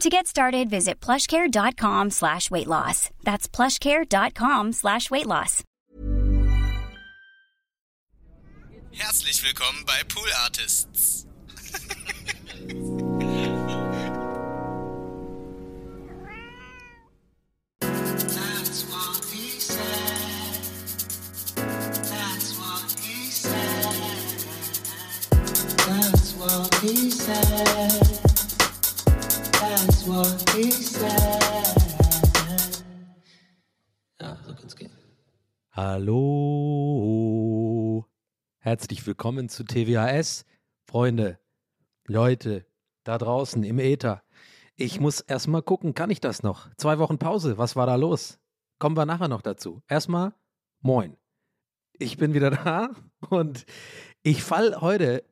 To get started, visit plushcare.com slash weight loss. That's plushcare.com slash weight loss. Herzlich willkommen bei Pool Artists. That's what he said. Ja, so kann's gehen. Hallo. Herzlich willkommen zu TWAS. Freunde, Leute, da draußen im Äther. Ich muss erstmal gucken, kann ich das noch? Zwei Wochen Pause, was war da los? Kommen wir nachher noch dazu. Erstmal, moin. Ich bin wieder da und ich fall heute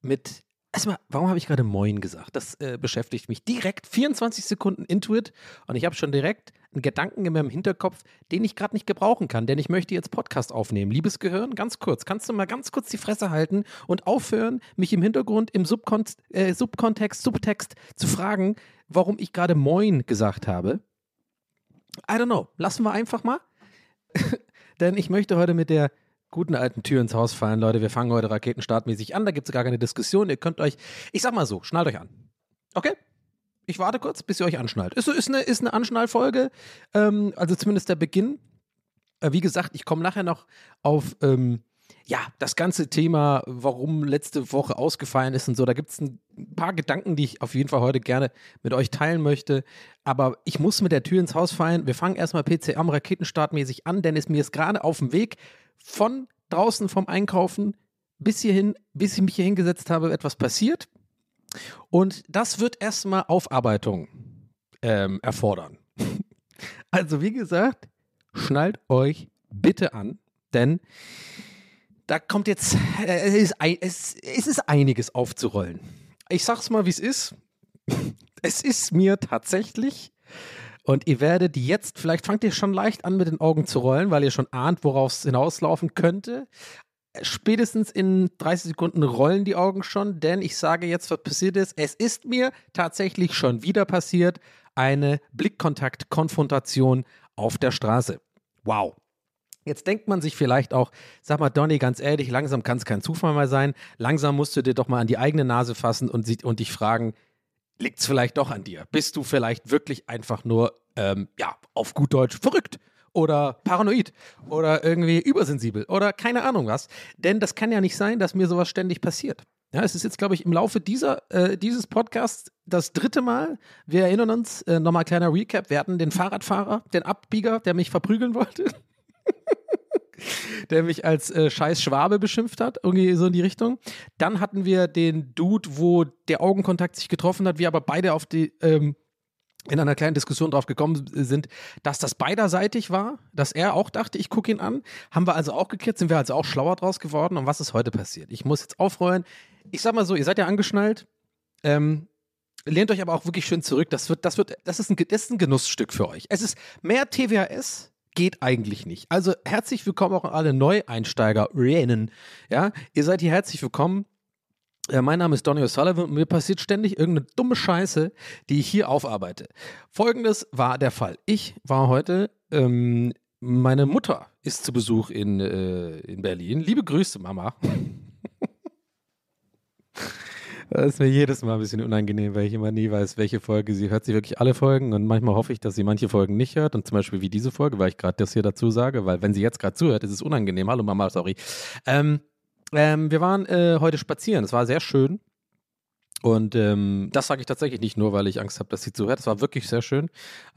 mit. Erstmal, warum habe ich gerade Moin gesagt? Das äh, beschäftigt mich direkt 24 Sekunden Intuit und ich habe schon direkt einen Gedanken in meinem Hinterkopf, den ich gerade nicht gebrauchen kann, denn ich möchte jetzt Podcast aufnehmen. Liebes Gehirn, ganz kurz, kannst du mal ganz kurz die Fresse halten und aufhören, mich im Hintergrund, im Subkon äh, Subkontext, Subtext zu fragen, warum ich gerade Moin gesagt habe? I don't know. Lassen wir einfach mal. denn ich möchte heute mit der guten alten Tür ins Haus fallen, Leute. Wir fangen heute raketenstartmäßig an. Da gibt es gar keine Diskussion. Ihr könnt euch, ich sag mal so, schnallt euch an. Okay? Ich warte kurz, bis ihr euch anschnallt. Ist, ist, eine, ist eine Anschnallfolge. Ähm, also zumindest der Beginn. Äh, wie gesagt, ich komme nachher noch auf ähm, ja, das ganze Thema, warum letzte Woche ausgefallen ist und so. Da gibt es ein paar Gedanken, die ich auf jeden Fall heute gerne mit euch teilen möchte. Aber ich muss mit der Tür ins Haus fallen. Wir fangen erstmal PC am Raketenstartmäßig an, denn es mir ist gerade auf dem Weg von draußen vom Einkaufen bis hierhin, bis ich mich hier hingesetzt habe, etwas passiert. Und das wird erstmal Aufarbeitung ähm, erfordern. Also, wie gesagt, schnallt euch bitte an, denn da kommt jetzt, äh, es, ist, ein- es, es ist einiges aufzurollen. Ich sag's mal, wie es ist. Es ist mir tatsächlich, und ihr werdet jetzt, vielleicht fangt ihr schon leicht an mit den Augen zu rollen, weil ihr schon ahnt, worauf es hinauslaufen könnte. Spätestens in 30 Sekunden rollen die Augen schon, denn ich sage jetzt, was passiert ist. Es ist mir tatsächlich schon wieder passiert, eine Blickkontakt-Konfrontation auf der Straße. Wow. Jetzt denkt man sich vielleicht auch, sag mal, Donny, ganz ehrlich, langsam kann es kein Zufall mehr sein. Langsam musst du dir doch mal an die eigene Nase fassen und, und dich fragen, liegt es vielleicht doch an dir? Bist du vielleicht wirklich einfach nur, ähm, ja, auf gut Deutsch verrückt? Oder paranoid oder irgendwie übersensibel oder keine Ahnung was. Denn das kann ja nicht sein, dass mir sowas ständig passiert. Ja, es ist jetzt, glaube ich, im Laufe dieser, äh, dieses Podcasts das dritte Mal. Wir erinnern uns, äh, nochmal kleiner Recap, wir hatten den Fahrradfahrer, den Abbieger, der mich verprügeln wollte. der mich als äh, scheiß Schwabe beschimpft hat, irgendwie so in die Richtung. Dann hatten wir den Dude, wo der Augenkontakt sich getroffen hat, wir aber beide auf die, ähm, in einer kleinen Diskussion drauf gekommen sind, dass das beiderseitig war, dass er auch dachte, ich gucke ihn an. Haben wir also auch geklärt, sind wir also auch schlauer draus geworden. Und was ist heute passiert? Ich muss jetzt aufrollen. Ich sag mal so, ihr seid ja angeschnallt. Ähm, lehnt euch aber auch wirklich schön zurück. Das wird, das wird, das ist ein, das ist ein Genussstück für euch. Es ist mehr TWHS geht eigentlich nicht. Also herzlich willkommen auch an alle Neueinsteigerinnen. Ja, ihr seid hier herzlich willkommen. Äh, mein Name ist Donny O'Sullivan und mir passiert ständig irgendeine dumme Scheiße, die ich hier aufarbeite. Folgendes war der Fall. Ich war heute, ähm, meine Mutter ist zu Besuch in, äh, in Berlin. Liebe Grüße, Mama. Das ist mir jedes Mal ein bisschen unangenehm, weil ich immer nie weiß, welche Folge sie hört. Sie wirklich alle Folgen und manchmal hoffe ich, dass sie manche Folgen nicht hört und zum Beispiel wie diese Folge, weil ich gerade das hier dazu sage, weil wenn sie jetzt gerade zuhört, ist es unangenehm. Hallo Mama, sorry. Ähm, ähm, wir waren äh, heute spazieren. Es war sehr schön. Und ähm, das sage ich tatsächlich nicht nur, weil ich Angst habe, dass sie zuhört. Es war wirklich sehr schön.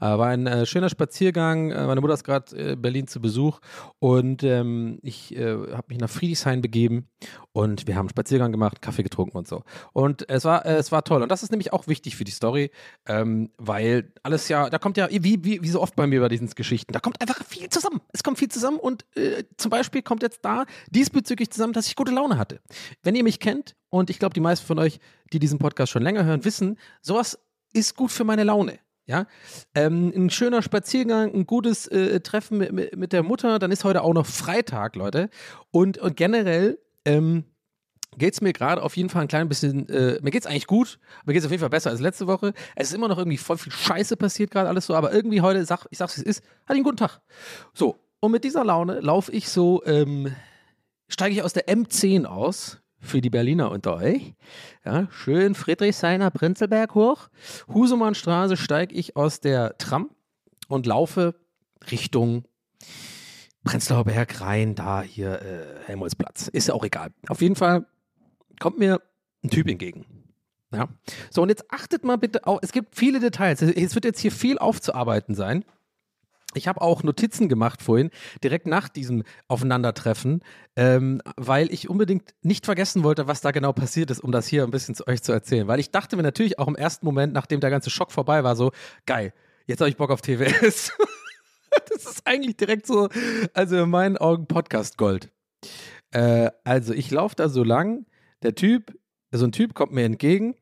Äh, war ein äh, schöner Spaziergang. Äh, meine Mutter ist gerade äh, Berlin zu Besuch und ähm, ich äh, habe mich nach Friedrichshain begeben und wir haben einen Spaziergang gemacht, Kaffee getrunken und so. Und es war, äh, es war toll. Und das ist nämlich auch wichtig für die Story, ähm, weil alles ja, da kommt ja, wie, wie, wie so oft bei mir bei diesen Geschichten, da kommt einfach viel zusammen. Es kommt viel zusammen und äh, zum Beispiel kommt jetzt da diesbezüglich zusammen, dass ich gute Laune hatte. Wenn ihr mich kennt, und ich glaube, die meisten von euch, die diesen Podcast schon länger hören, wissen, sowas ist gut für meine Laune. Ja, ähm, ein schöner Spaziergang, ein gutes äh, Treffen mit, mit, der Mutter. Dann ist heute auch noch Freitag, Leute. Und, und generell ähm, geht es mir gerade auf jeden Fall ein klein bisschen, äh, mir geht es eigentlich gut, mir geht es auf jeden Fall besser als letzte Woche. Es ist immer noch irgendwie voll viel Scheiße passiert gerade alles so, aber irgendwie heute, sag, ich sag's wie es ist, ich einen guten Tag. So, und mit dieser Laune laufe ich so, ähm, steige ich aus der M10 aus, für die Berliner unter euch. Ja, schön Friedrichshainer Prinzelberg hoch. Husumannstraße steige ich aus der Tram und laufe Richtung Prenzlauer Berg rein, da hier äh, Helmholtzplatz. Ist ja auch egal. Auf jeden Fall kommt mir ein Typ entgegen. Ja. So, und jetzt achtet mal bitte auf, es gibt viele Details. Es wird jetzt hier viel aufzuarbeiten sein. Ich habe auch Notizen gemacht vorhin, direkt nach diesem Aufeinandertreffen, ähm, weil ich unbedingt nicht vergessen wollte, was da genau passiert ist, um das hier ein bisschen zu euch zu erzählen. Weil ich dachte mir natürlich auch im ersten Moment, nachdem der ganze Schock vorbei war, so, geil, jetzt habe ich Bock auf TWS. das ist eigentlich direkt so, also in meinen Augen Podcast Gold. Äh, also ich laufe da so lang, der Typ, so ein Typ kommt mir entgegen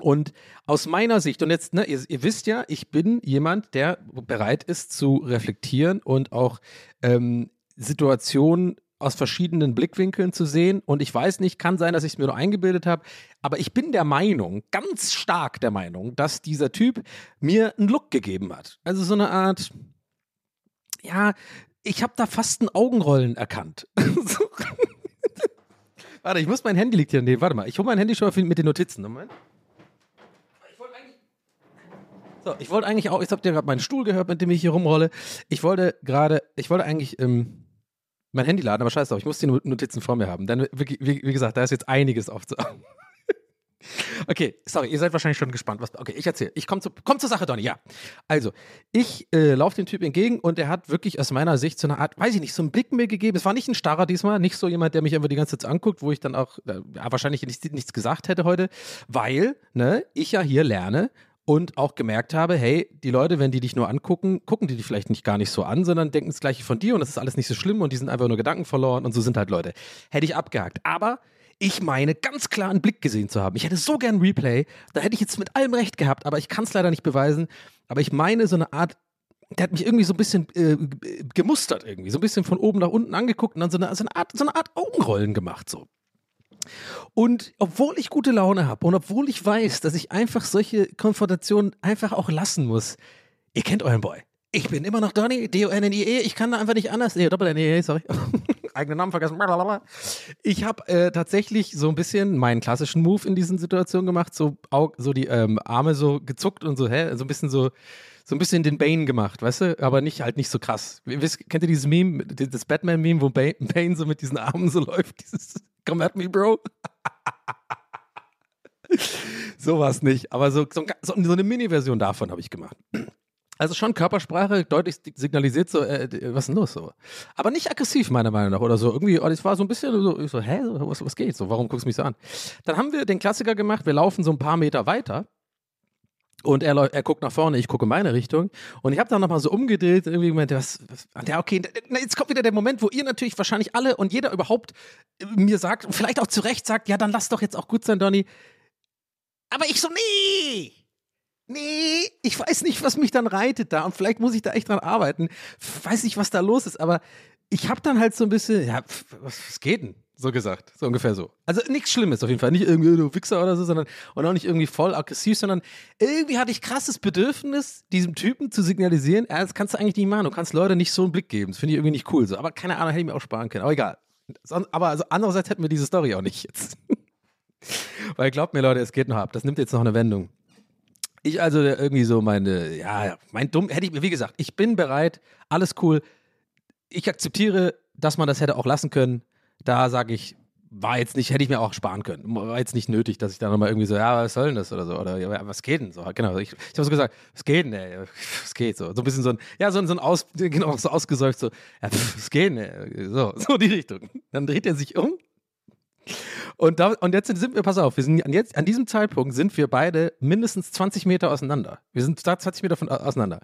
und aus meiner Sicht, und jetzt, ne, ihr, ihr, wisst ja, ich bin jemand, der bereit ist zu reflektieren und auch ähm, Situationen aus verschiedenen Blickwinkeln zu sehen. Und ich weiß nicht, kann sein, dass ich es mir nur eingebildet habe, aber ich bin der Meinung, ganz stark der Meinung, dass dieser Typ mir einen Look gegeben hat. Also so eine Art, ja, ich habe da fast ein Augenrollen erkannt. Warte, ich muss mein Handy liegt hier neben. Warte mal, ich hole mein Handy schon mal mit den Notizen. Moment. So, ich wollte eigentlich auch, ich habe dir gerade meinen Stuhl gehört, mit dem ich hier rumrolle. Ich wollte gerade, ich wollte eigentlich ähm, mein Handy laden, aber scheiß drauf, ich muss die Notizen vor mir haben. Denn wie, wie, wie gesagt, da ist jetzt einiges aufzuarbeiten. Okay, sorry, ihr seid wahrscheinlich schon gespannt. Was, okay, ich erzähle. Ich komme zu, komm zur Sache, Donny. Ja. Also, ich äh, laufe dem Typ entgegen und er hat wirklich aus meiner Sicht so eine Art, weiß ich nicht, so einen Blick mir gegeben. Es war nicht ein Starrer diesmal, nicht so jemand, der mich einfach die ganze Zeit anguckt, wo ich dann auch äh, wahrscheinlich nichts, nichts gesagt hätte heute, weil ne, ich ja hier lerne, und auch gemerkt habe, hey, die Leute, wenn die dich nur angucken, gucken die dich vielleicht nicht gar nicht so an, sondern denken das gleiche von dir und das ist alles nicht so schlimm und die sind einfach nur Gedanken verloren und so sind halt Leute. Hätte ich abgehakt. Aber ich meine, ganz klar einen Blick gesehen zu haben. Ich hätte so gern Replay, da hätte ich jetzt mit allem recht gehabt, aber ich kann es leider nicht beweisen. Aber ich meine, so eine Art der hat mich irgendwie so ein bisschen äh, gemustert irgendwie, so ein bisschen von oben nach unten angeguckt und dann so eine, so eine, Art, so eine Art Augenrollen gemacht so. Und obwohl ich gute Laune habe und obwohl ich weiß, dass ich einfach solche Konfrontationen einfach auch lassen muss, ihr kennt euren Boy. Ich bin immer noch Donny, D-O-N-N-I-E, ich kann da einfach nicht anders. Nee, Doppel-N-I-E, sorry. Eigenen Namen vergessen. Ich habe äh, tatsächlich so ein bisschen meinen klassischen Move in diesen Situationen gemacht, so, so die ähm, Arme so gezuckt und so, hä, so ein bisschen so, so ein bisschen den Bane gemacht, weißt du? Aber nicht halt nicht so krass. Wisst, kennt ihr dieses Meme, das Batman-Meme, wo Bane so mit diesen Armen so läuft? Dieses Come at me, Bro. Sowas nicht. Aber so, so, so eine Mini-Version davon habe ich gemacht. Also schon Körpersprache deutlich signalisiert so, äh, was ist denn los so? Aber nicht aggressiv, meiner Meinung nach, oder so. Irgendwie, es war so ein bisschen so, ich so hä, was, was geht? So, warum guckst du mich so an? Dann haben wir den Klassiker gemacht, wir laufen so ein paar Meter weiter und er, er guckt nach vorne, ich gucke in meine Richtung. Und ich habe dann nochmal so umgedreht, irgendwie gemeint, was, was, ja, okay, jetzt kommt wieder der Moment, wo ihr natürlich wahrscheinlich alle und jeder überhaupt äh, mir sagt, vielleicht auch zu Recht sagt, ja, dann lass doch jetzt auch gut sein, Donny. Aber ich so, nee, nee, ich weiß nicht, was mich dann reitet da. Und vielleicht muss ich da echt dran arbeiten. Weiß nicht, was da los ist, aber ich habe dann halt so ein bisschen, ja, was, was geht denn? So gesagt, so ungefähr so. Also nichts Schlimmes auf jeden Fall, nicht irgendwie du Wichser oder so, sondern und auch nicht irgendwie voll aggressiv, sondern irgendwie hatte ich krasses Bedürfnis, diesem Typen zu signalisieren, ja, das kannst du eigentlich nicht machen, du kannst Leute nicht so einen Blick geben, das finde ich irgendwie nicht cool so. Aber keine Ahnung, hätte ich mir auch sparen können, aber egal. Aber also andererseits hätten wir diese Story auch nicht jetzt. Weil glaubt mir Leute, es geht noch ab, das nimmt jetzt noch eine Wendung. Ich also irgendwie so meine, ja, mein dumm, hätte ich, wie gesagt, ich bin bereit, alles cool. Ich akzeptiere, dass man das hätte auch lassen können. Da sage ich, war jetzt nicht, hätte ich mir auch sparen können. War jetzt nicht nötig, dass ich da nochmal irgendwie so, ja, was soll denn das oder so, oder ja, was geht denn so? Genau, ich, ich habe so gesagt, was geht denn, ey? Was geht so? So ein bisschen so ein, ja, so ein, so ein Aus, genau, so ausgesäuft, so, ja, pff, was geht denn, ey? So, so die Richtung. Dann dreht er sich um und, da, und jetzt sind wir, pass auf, wir sind an, jetzt, an diesem Zeitpunkt sind wir beide mindestens 20 Meter auseinander. Wir sind da 20 Meter von, auseinander.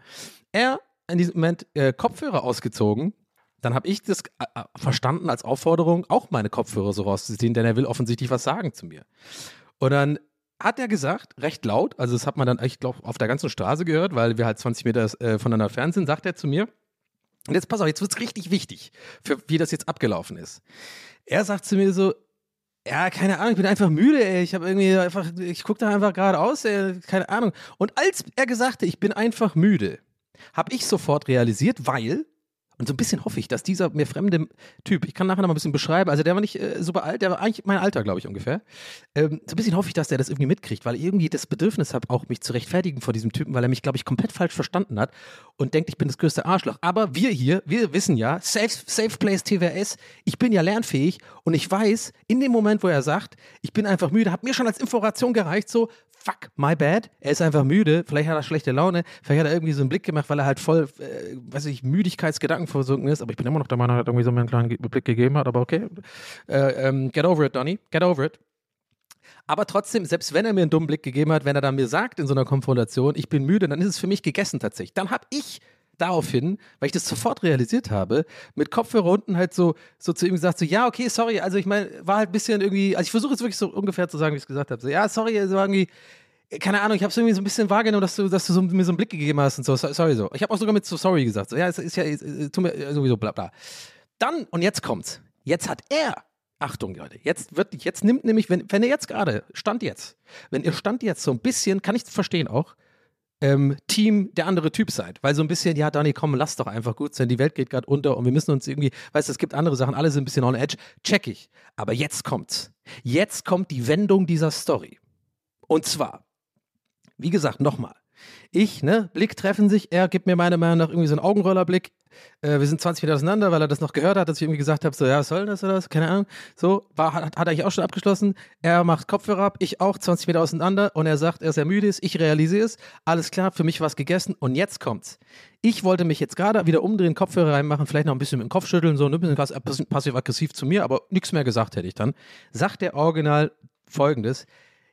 Er in diesem Moment äh, Kopfhörer ausgezogen. Dann habe ich das äh, äh, verstanden als Aufforderung, auch meine Kopfhörer so rauszuziehen, denn er will offensichtlich was sagen zu mir. Und dann hat er gesagt, recht laut, also das hat man dann, ich glaube, auf der ganzen Straße gehört, weil wir halt 20 Meter äh, voneinander entfernt sind, sagt er zu mir, und jetzt pass auf, jetzt wird es richtig wichtig, für, wie das jetzt abgelaufen ist. Er sagt zu mir so, ja, keine Ahnung, ich bin einfach müde, ey. Ich habe irgendwie einfach, ich gucke da einfach geradeaus, ey. Keine Ahnung. Und als er gesagt hat, ich bin einfach müde, habe ich sofort realisiert, weil, und so ein bisschen hoffe ich, dass dieser mir fremde Typ, ich kann nachher noch mal ein bisschen beschreiben, also der war nicht äh, super alt, der war eigentlich mein Alter, glaube ich, ungefähr. Ähm, so ein bisschen hoffe ich, dass der das irgendwie mitkriegt, weil ich irgendwie das Bedürfnis habe, auch mich zu rechtfertigen vor diesem Typen, weil er mich, glaube ich, komplett falsch verstanden hat und denkt, ich bin das größte Arschloch. Aber wir hier, wir wissen ja, Safe, Safe Place TWS, ich bin ja lernfähig und ich weiß, in dem Moment, wo er sagt, ich bin einfach müde, hat mir schon als Information gereicht, so, fuck, my bad, er ist einfach müde, vielleicht hat er schlechte Laune, vielleicht hat er irgendwie so einen Blick gemacht, weil er halt voll, äh, weiß ich, Müdigkeitsgedanken versunken ist, aber ich bin immer noch der Meinung, er hat irgendwie so einen kleinen Blick gegeben hat, aber okay. Äh, ähm, get over it, Donny, get over it. Aber trotzdem, selbst wenn er mir einen dummen Blick gegeben hat, wenn er dann mir sagt in so einer Konfrontation, ich bin müde, dann ist es für mich gegessen tatsächlich. Dann habe ich daraufhin, weil ich das sofort realisiert habe, mit Kopfhörer unten halt so, so zu ihm gesagt, so, ja, okay, sorry, also ich meine, war halt ein bisschen irgendwie, also ich versuche jetzt wirklich so ungefähr zu sagen, wie ich es gesagt habe, so, ja, sorry, also irgendwie, keine Ahnung, ich habe es irgendwie so ein bisschen wahrgenommen, dass du, dass du so, mir so einen Blick gegeben hast und so, so- sorry, so. Ich habe auch sogar mit so sorry gesagt, so, ja, es ist ja, es, es, mir sowieso bla bla. Dann, und jetzt kommt's, jetzt hat er, Achtung, Leute, jetzt wird, jetzt nimmt nämlich, wenn, wenn er jetzt gerade, Stand jetzt, wenn ihr Stand jetzt so ein bisschen, kann ich verstehen auch, ähm, Team der andere Typ seid. Weil so ein bisschen, ja, Donny, komm, lass doch einfach gut sein. Die Welt geht gerade unter und wir müssen uns irgendwie, weißt du, es gibt andere Sachen, alle sind ein bisschen on edge. Check ich. Aber jetzt kommt's. Jetzt kommt die Wendung dieser Story. Und zwar, wie gesagt, nochmal. Ich, ne, Blick treffen sich, er gibt mir meiner Meinung nach irgendwie so einen Augenrollerblick. Äh, wir sind 20 Meter auseinander, weil er das noch gehört hat, dass ich irgendwie gesagt habe, so, ja, was soll das oder was? Keine Ahnung. So, war, hat, hat er eigentlich auch schon abgeschlossen. Er macht Kopfhörer ab, ich auch, 20 Meter auseinander und er sagt, er sehr müde ist, ich realisiere es. Alles klar, für mich war es gegessen und jetzt kommt's. Ich wollte mich jetzt gerade wieder umdrehen, Kopfhörer reinmachen, vielleicht noch ein bisschen mit dem Kopf schütteln, so ein bisschen pass- passiv-aggressiv zu mir, aber nichts mehr gesagt hätte ich dann. Sagt der Original folgendes.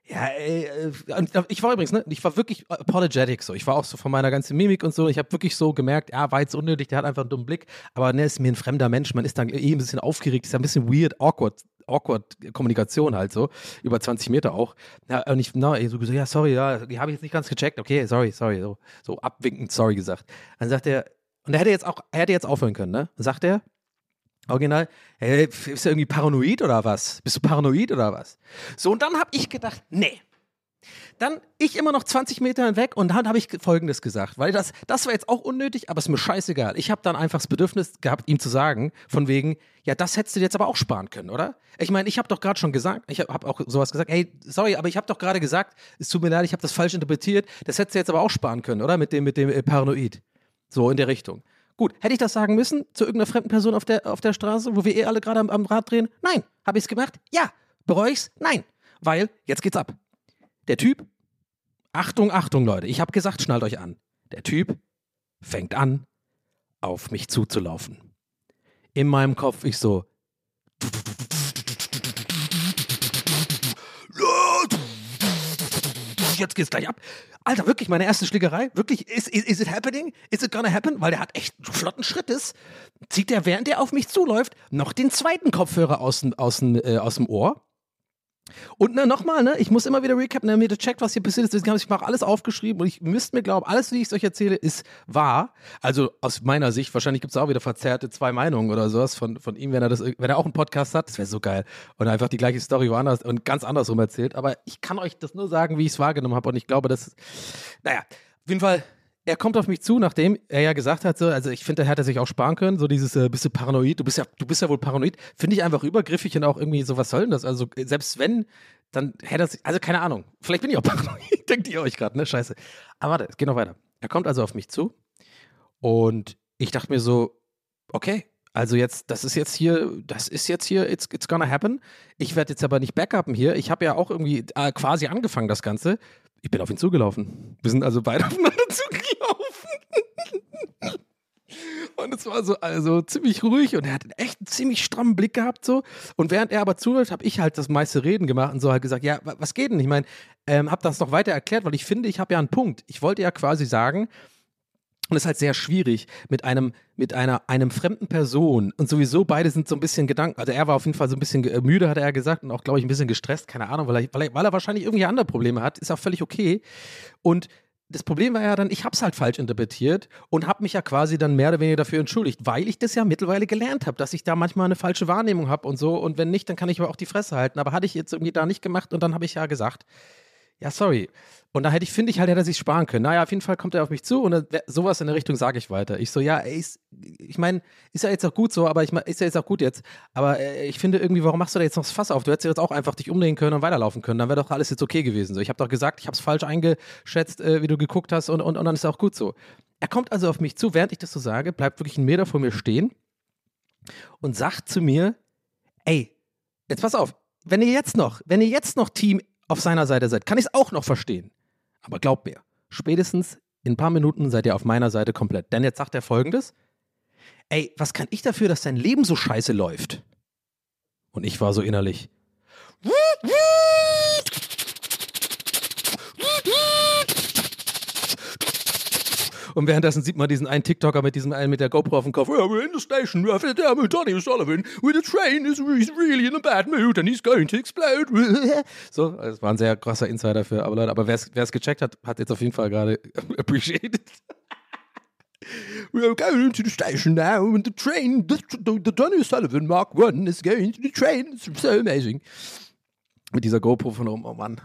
Ja, ey, äh, ich war übrigens, ne, ich war wirklich apologetic so. Ich war auch so von meiner ganzen Mimik und so. Ich habe wirklich so gemerkt, ja, war jetzt unnötig, der hat einfach einen dummen Blick. Aber ne, ist mir ein fremder Mensch, man ist dann eh ein bisschen aufgeregt, ist ja ein bisschen weird, awkward, awkward Kommunikation halt so. Über 20 Meter auch. Ja, und ich, na, so gesagt, ja, sorry, ja, die habe ich jetzt nicht ganz gecheckt. Okay, sorry, sorry, so, so abwinkend sorry gesagt. Dann sagt er, und er hätte jetzt auch, er hätte jetzt aufhören können, ne? Sagt er, Original, hey, bist du irgendwie paranoid oder was? Bist du paranoid oder was? So, und dann habe ich gedacht, nee. Dann ich immer noch 20 Meter weg und dann habe ich Folgendes gesagt, weil das, das war jetzt auch unnötig, aber ist mir scheißegal. Ich habe dann einfach das Bedürfnis gehabt, ihm zu sagen, von wegen, ja, das hättest du dir jetzt aber auch sparen können, oder? Ich meine, ich habe doch gerade schon gesagt, ich habe hab auch sowas gesagt, hey, sorry, aber ich habe doch gerade gesagt, es tut mir leid, ich habe das falsch interpretiert, das hättest du jetzt aber auch sparen können, oder? Mit dem, mit dem äh, Paranoid. So in der Richtung. Gut, hätte ich das sagen müssen zu irgendeiner fremden Person auf der, auf der Straße, wo wir eh alle gerade am, am Rad drehen? Nein. Habe ich es gemacht? Ja. Bereue ich's? Nein. Weil, jetzt geht's ab. Der Typ, Achtung, Achtung, Leute, ich habe gesagt, schnallt euch an. Der Typ fängt an, auf mich zuzulaufen. In meinem Kopf ich so. Jetzt geht's gleich ab. Alter, wirklich, meine erste Schlägerei. Wirklich, is, is, is it happening? Is it gonna happen? Weil der hat echt einen flotten Schrittes. Zieht der, während der auf mich zuläuft, noch den zweiten Kopfhörer aus, aus, äh, aus dem Ohr Und ne, nochmal, ne, ich muss immer wieder recappen, damit ihr checkt, was hier passiert ist. Ich mache alles aufgeschrieben und ich müsst mir glauben, alles, wie ich es euch erzähle, ist wahr. Also aus meiner Sicht, wahrscheinlich gibt es auch wieder verzerrte zwei Meinungen oder sowas von, von ihm, wenn er das, wenn er auch einen Podcast hat, das wäre so geil. Und einfach die gleiche Story woanders und ganz andersrum erzählt. Aber ich kann euch das nur sagen, wie ich es wahrgenommen habe. Und ich glaube, das, naja, auf jeden Fall er kommt auf mich zu, nachdem er ja gesagt hat, so, also ich finde, er hätte sich auch sparen können, so dieses, äh, bist du paranoid, du bist ja, du bist ja wohl paranoid, finde ich einfach übergriffig und auch irgendwie so, was soll denn das? Also selbst wenn, dann hätte er sich, also keine Ahnung, vielleicht bin ich auch paranoid, denkt ihr euch gerade, ne, scheiße. Aber warte, es geht noch weiter. Er kommt also auf mich zu und ich dachte mir so, okay, also jetzt, das ist jetzt hier, das ist jetzt hier, it's, it's gonna happen. Ich werde jetzt aber nicht backuppen hier. Ich habe ja auch irgendwie äh, quasi angefangen, das Ganze. Ich bin auf ihn zugelaufen. Wir sind also beide aufeinander zugelaufen. Und es war so also ziemlich ruhig und er hat echt einen ziemlich strammen Blick gehabt so. Und während er aber zuhört, habe ich halt das meiste Reden gemacht und so halt gesagt, ja, was geht denn? Ich meine, ähm, habe das noch weiter erklärt, weil ich finde, ich habe ja einen Punkt. Ich wollte ja quasi sagen, und es ist halt sehr schwierig mit einem, mit einer, einem fremden Person und sowieso beide sind so ein bisschen Gedanken, also er war auf jeden Fall so ein bisschen äh, müde, hat er gesagt und auch, glaube ich, ein bisschen gestresst, keine Ahnung, weil er, weil er, weil er wahrscheinlich irgendwie andere Probleme hat, ist auch völlig okay. Und das Problem war ja dann, ich habe es halt falsch interpretiert und habe mich ja quasi dann mehr oder weniger dafür entschuldigt, weil ich das ja mittlerweile gelernt habe, dass ich da manchmal eine falsche Wahrnehmung habe und so. Und wenn nicht, dann kann ich aber auch die Fresse halten. Aber hatte ich jetzt irgendwie da nicht gemacht und dann habe ich ja gesagt, ja, sorry. Und da hätte ich, finde ich halt, hätte er sich sparen können. Naja, auf jeden Fall kommt er auf mich zu und sowas in der Richtung sage ich weiter. Ich so, ja, ey, ist, ich meine, ist ja jetzt auch gut so, aber ich mein, ist ja jetzt auch gut jetzt. Aber äh, ich finde irgendwie, warum machst du da jetzt noch das Fass auf? Du hättest jetzt auch einfach dich umdrehen können und weiterlaufen können. Dann wäre doch alles jetzt okay gewesen. So, ich habe doch gesagt, ich habe es falsch eingeschätzt, äh, wie du geguckt hast und, und, und dann ist es auch gut so. Er kommt also auf mich zu, während ich das so sage, bleibt wirklich einen Meter vor mir stehen und sagt zu mir, ey, jetzt pass auf, wenn ihr jetzt noch, wenn ihr jetzt noch Team auf seiner Seite seid, kann ich es auch noch verstehen. Aber glaubt mir, spätestens in ein paar Minuten seid ihr auf meiner Seite komplett. Denn jetzt sagt er folgendes: Ey, was kann ich dafür, dass dein Leben so scheiße läuft? Und ich war so innerlich. Und währenddessen sieht man diesen einen TikToker mit diesem einen mit der GoPro auf dem Kopf. We're in the station. With Donny Sullivan. With the train is really in a bad mood and he's going to explode. so, das war ein sehr krasser Insider für aber Leute. Aber wer es gecheckt hat, hat jetzt auf jeden Fall gerade appreciated. We're going to the station now, and the train, the, the, the Donny Sullivan Mark One is going to the train. It's so amazing. Mit dieser GoPro von oben, oh Mann.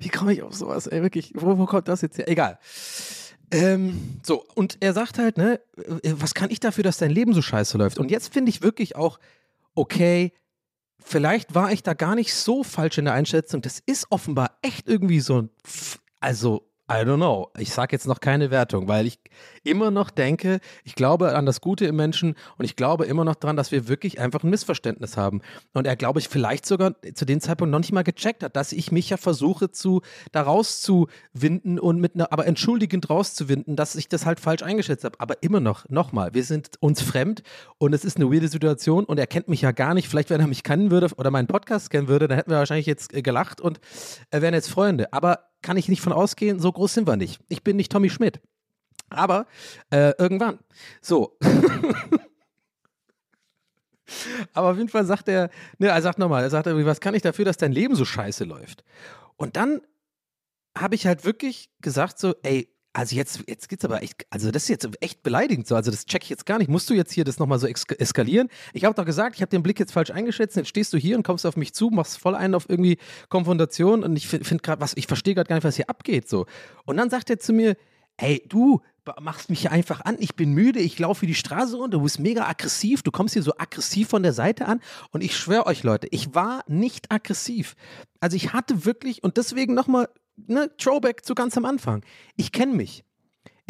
Wie komme ich auf sowas? Ey, wirklich, wo, wo kommt das jetzt her? Egal. Ähm, so, und er sagt halt, ne, äh, was kann ich dafür, dass dein Leben so scheiße läuft? Und jetzt finde ich wirklich auch, okay, vielleicht war ich da gar nicht so falsch in der Einschätzung. Das ist offenbar echt irgendwie so ein, also I don't know. Ich sage jetzt noch keine Wertung, weil ich immer noch denke, ich glaube an das Gute im Menschen und ich glaube immer noch daran, dass wir wirklich einfach ein Missverständnis haben. Und er, glaube ich, vielleicht sogar zu dem Zeitpunkt noch nicht mal gecheckt hat, dass ich mich ja versuche, zu, da rauszuwinden und mit einer, aber entschuldigend rauszuwinden, dass ich das halt falsch eingeschätzt habe. Aber immer noch, nochmal, wir sind uns fremd und es ist eine weirde Situation und er kennt mich ja gar nicht. Vielleicht, wenn er mich kennen würde oder meinen Podcast kennen würde, dann hätten wir wahrscheinlich jetzt äh, gelacht und äh, wären jetzt Freunde. Aber kann ich nicht von ausgehen, so groß sind wir nicht. Ich bin nicht Tommy Schmidt. Aber äh, irgendwann. So. Aber auf jeden Fall sagt er, ne, er sagt nochmal, er sagt, was kann ich dafür, dass dein Leben so scheiße läuft? Und dann habe ich halt wirklich gesagt, so, ey, also jetzt, jetzt geht's aber echt, also das ist jetzt echt beleidigend so. Also das check ich jetzt gar nicht. Musst du jetzt hier das nochmal so eskalieren? Ich habe doch gesagt, ich habe den Blick jetzt falsch eingeschätzt. Jetzt stehst du hier und kommst auf mich zu, machst voll einen auf irgendwie Konfrontation und ich finde gerade, was, ich verstehe gerade gar nicht, was hier abgeht so. Und dann sagt er zu mir, ey, du machst mich hier einfach an, ich bin müde, ich laufe die Straße runter, du bist mega aggressiv, du kommst hier so aggressiv von der Seite an und ich schwöre euch Leute, ich war nicht aggressiv. Also ich hatte wirklich, und deswegen nochmal ne, Throwback zu ganz am Anfang. Ich kenne mich.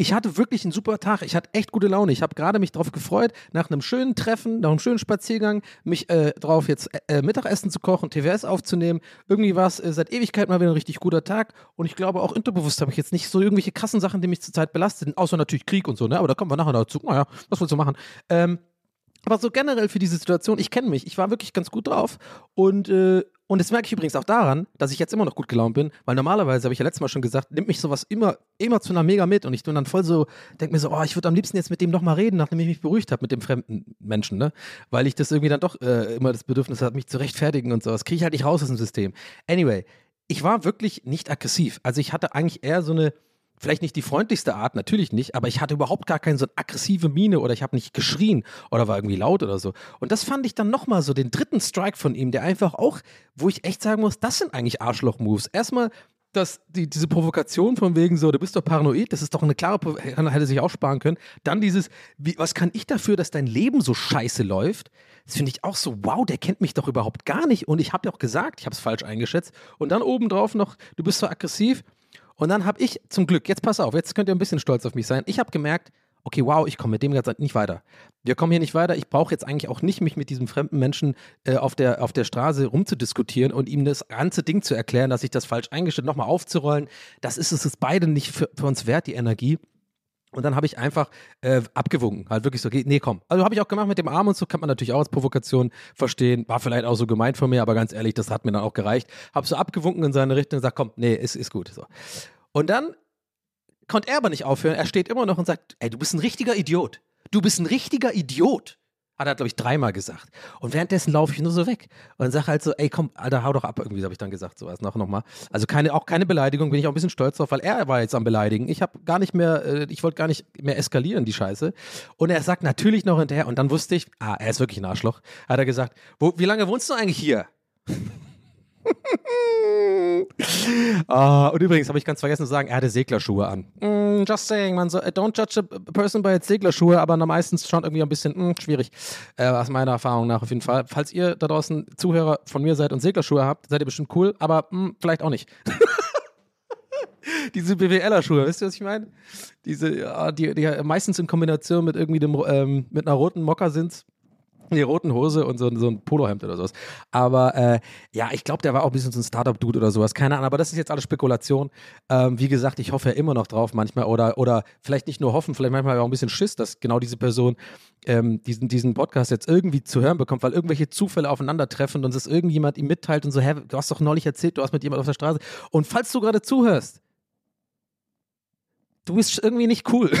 Ich hatte wirklich einen super Tag. Ich hatte echt gute Laune. Ich habe gerade mich darauf gefreut, nach einem schönen Treffen, nach einem schönen Spaziergang, mich äh, drauf jetzt äh, Mittagessen zu kochen, TWS aufzunehmen. Irgendwie war es äh, seit Ewigkeit mal wieder ein richtig guter Tag. Und ich glaube auch unterbewusst habe ich jetzt nicht so irgendwelche krassen Sachen, die mich zurzeit belastet, außer natürlich Krieg und so. Ne? Aber da kommen wir nachher dazu. Naja, was willst du machen? Ähm, Aber so generell für diese Situation, ich kenne mich, ich war wirklich ganz gut drauf und, äh, und das merke ich übrigens auch daran, dass ich jetzt immer noch gut gelaunt bin, weil normalerweise, habe ich ja letztes Mal schon gesagt, nimmt mich sowas immer, einer Mega mit und ich bin dann voll so, denke mir so, oh, ich würde am liebsten jetzt mit dem nochmal reden, nachdem ich mich beruhigt habe mit dem fremden Menschen, ne? Weil ich das irgendwie dann doch äh, immer das Bedürfnis habe, mich zu rechtfertigen und sowas. Kriege ich halt nicht raus aus dem System. Anyway, ich war wirklich nicht aggressiv. Also ich hatte eigentlich eher so eine, vielleicht nicht die freundlichste Art, natürlich nicht, aber ich hatte überhaupt gar keine so aggressive Miene oder ich habe nicht geschrien oder war irgendwie laut oder so. Und das fand ich dann nochmal so den dritten Strike von ihm, der einfach auch, wo ich echt sagen muss, das sind eigentlich Arschloch-Moves. Erstmal dass die, diese Provokation von wegen so, du bist doch paranoid, das ist doch eine klare, Pro- hätte sich auch sparen können. Dann dieses, wie, was kann ich dafür, dass dein Leben so scheiße läuft? Das finde ich auch so, wow, der kennt mich doch überhaupt gar nicht. Und ich habe ja auch gesagt, ich habe es falsch eingeschätzt. Und dann obendrauf noch, du bist so aggressiv. Und dann habe ich zum Glück, jetzt pass auf, jetzt könnt ihr ein bisschen stolz auf mich sein. Ich habe gemerkt, okay, wow, ich komme mit dem jetzt nicht weiter. Wir kommen hier nicht weiter. Ich brauche jetzt eigentlich auch nicht mich mit diesem fremden Menschen äh, auf, der, auf der Straße rumzudiskutieren und ihm das ganze Ding zu erklären, dass ich das falsch eingestellt, nochmal aufzurollen. Das ist es ist beide nicht für, für uns wert, die Energie. Und dann habe ich einfach äh, abgewunken. Halt wirklich so, nee, komm. Also habe ich auch gemacht mit dem Arm und so, kann man natürlich auch als Provokation verstehen. War vielleicht auch so gemeint von mir, aber ganz ehrlich, das hat mir dann auch gereicht. Habe so abgewunken in seine Richtung und gesagt, komm, nee, ist, ist gut. So. Und dann konnte er aber nicht aufhören. Er steht immer noch und sagt, ey, du bist ein richtiger Idiot. Du bist ein richtiger Idiot. Hat er, glaube ich, dreimal gesagt. Und währenddessen laufe ich nur so weg. Und sage halt so, ey, komm, Alter, hau doch ab. Irgendwie habe ich dann gesagt, sowas noch, noch mal. Also keine, auch keine Beleidigung, bin ich auch ein bisschen stolz drauf, weil er war jetzt am Beleidigen. Ich habe gar nicht mehr, äh, ich wollte gar nicht mehr eskalieren, die Scheiße. Und er sagt natürlich noch hinterher, und dann wusste ich, ah, er ist wirklich ein Arschloch. Hat er gesagt, wo, wie lange wohnst du eigentlich hier? Ah, und übrigens habe ich ganz vergessen zu sagen, er hatte Seglerschuhe an. Mm, just saying, man so, äh, don't judge a person by its Seglerschuhe, aber meistens schon irgendwie ein bisschen mm, schwierig, äh, aus meiner Erfahrung nach auf jeden Fall. Falls ihr da draußen Zuhörer von mir seid und Seglerschuhe habt, seid ihr bestimmt cool, aber mm, vielleicht auch nicht. Diese BWLer-Schuhe, wisst ihr, was ich meine? Diese, ja, die, die meistens in Kombination mit irgendwie dem, ähm, mit einer roten Moccasins die roten Hose und so, so ein Polohemd oder sowas. Aber äh, ja, ich glaube, der war auch ein bisschen so ein Startup-Dude oder sowas. Keine Ahnung, aber das ist jetzt alles Spekulation. Ähm, wie gesagt, ich hoffe ja immer noch drauf manchmal oder, oder vielleicht nicht nur hoffen, vielleicht manchmal auch ein bisschen Schiss, dass genau diese Person ähm, diesen, diesen Podcast jetzt irgendwie zu hören bekommt, weil irgendwelche Zufälle aufeinandertreffen und es irgendjemand ihm mitteilt und so, hä, du hast doch neulich erzählt, du hast mit jemand auf der Straße. Und falls du gerade zuhörst, du bist irgendwie nicht cool.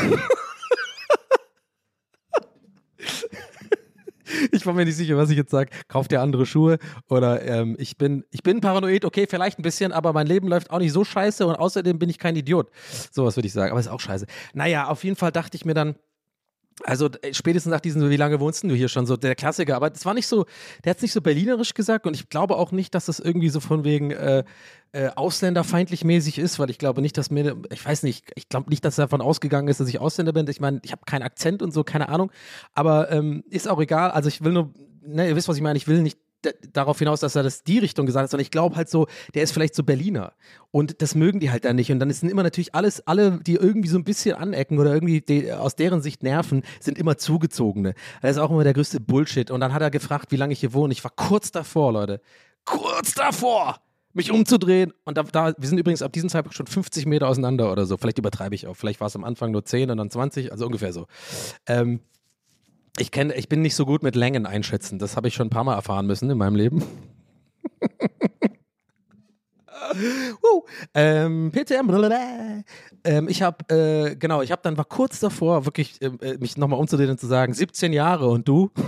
Ich war mir nicht sicher, was ich jetzt sage. Kauf dir andere Schuhe oder ähm, ich, bin, ich bin paranoid, okay, vielleicht ein bisschen, aber mein Leben läuft auch nicht so scheiße und außerdem bin ich kein Idiot. Sowas würde ich sagen, aber ist auch scheiße. Naja, auf jeden Fall dachte ich mir dann, also äh, spätestens nach diesem, wie lange wohnst du hier schon, so der Klassiker, aber das war nicht so, der hat es nicht so berlinerisch gesagt und ich glaube auch nicht, dass das irgendwie so von wegen äh, äh, ausländerfeindlich mäßig ist, weil ich glaube nicht, dass mir, ich weiß nicht, ich glaube nicht, dass er davon ausgegangen ist, dass ich Ausländer bin. Ich meine, ich habe keinen Akzent und so, keine Ahnung, aber ähm, ist auch egal. Also ich will nur, ne, ihr wisst, was ich meine, ich will nicht darauf hinaus, dass er das die Richtung gesagt hat, sondern ich glaube halt so, der ist vielleicht so Berliner und das mögen die halt dann nicht und dann sind immer natürlich alles, alle, die irgendwie so ein bisschen anecken oder irgendwie die, aus deren Sicht nerven, sind immer zugezogene. Das ist auch immer der größte Bullshit und dann hat er gefragt, wie lange ich hier wohne. Ich war kurz davor, Leute, kurz davor mich umzudrehen und da, da, wir sind übrigens ab diesem Zeitpunkt schon 50 Meter auseinander oder so. Vielleicht übertreibe ich auch. Vielleicht war es am Anfang nur 10 und dann 20, also ungefähr so. Ähm, ich kenne, ich bin nicht so gut mit Längen einschätzen. Das habe ich schon ein paar Mal erfahren müssen in meinem Leben. uh, ähm, PTM. Ähm, ich habe, äh, genau, ich habe dann war kurz davor, wirklich ähm, äh, mich nochmal umzudrehen und zu sagen, 17 Jahre und du?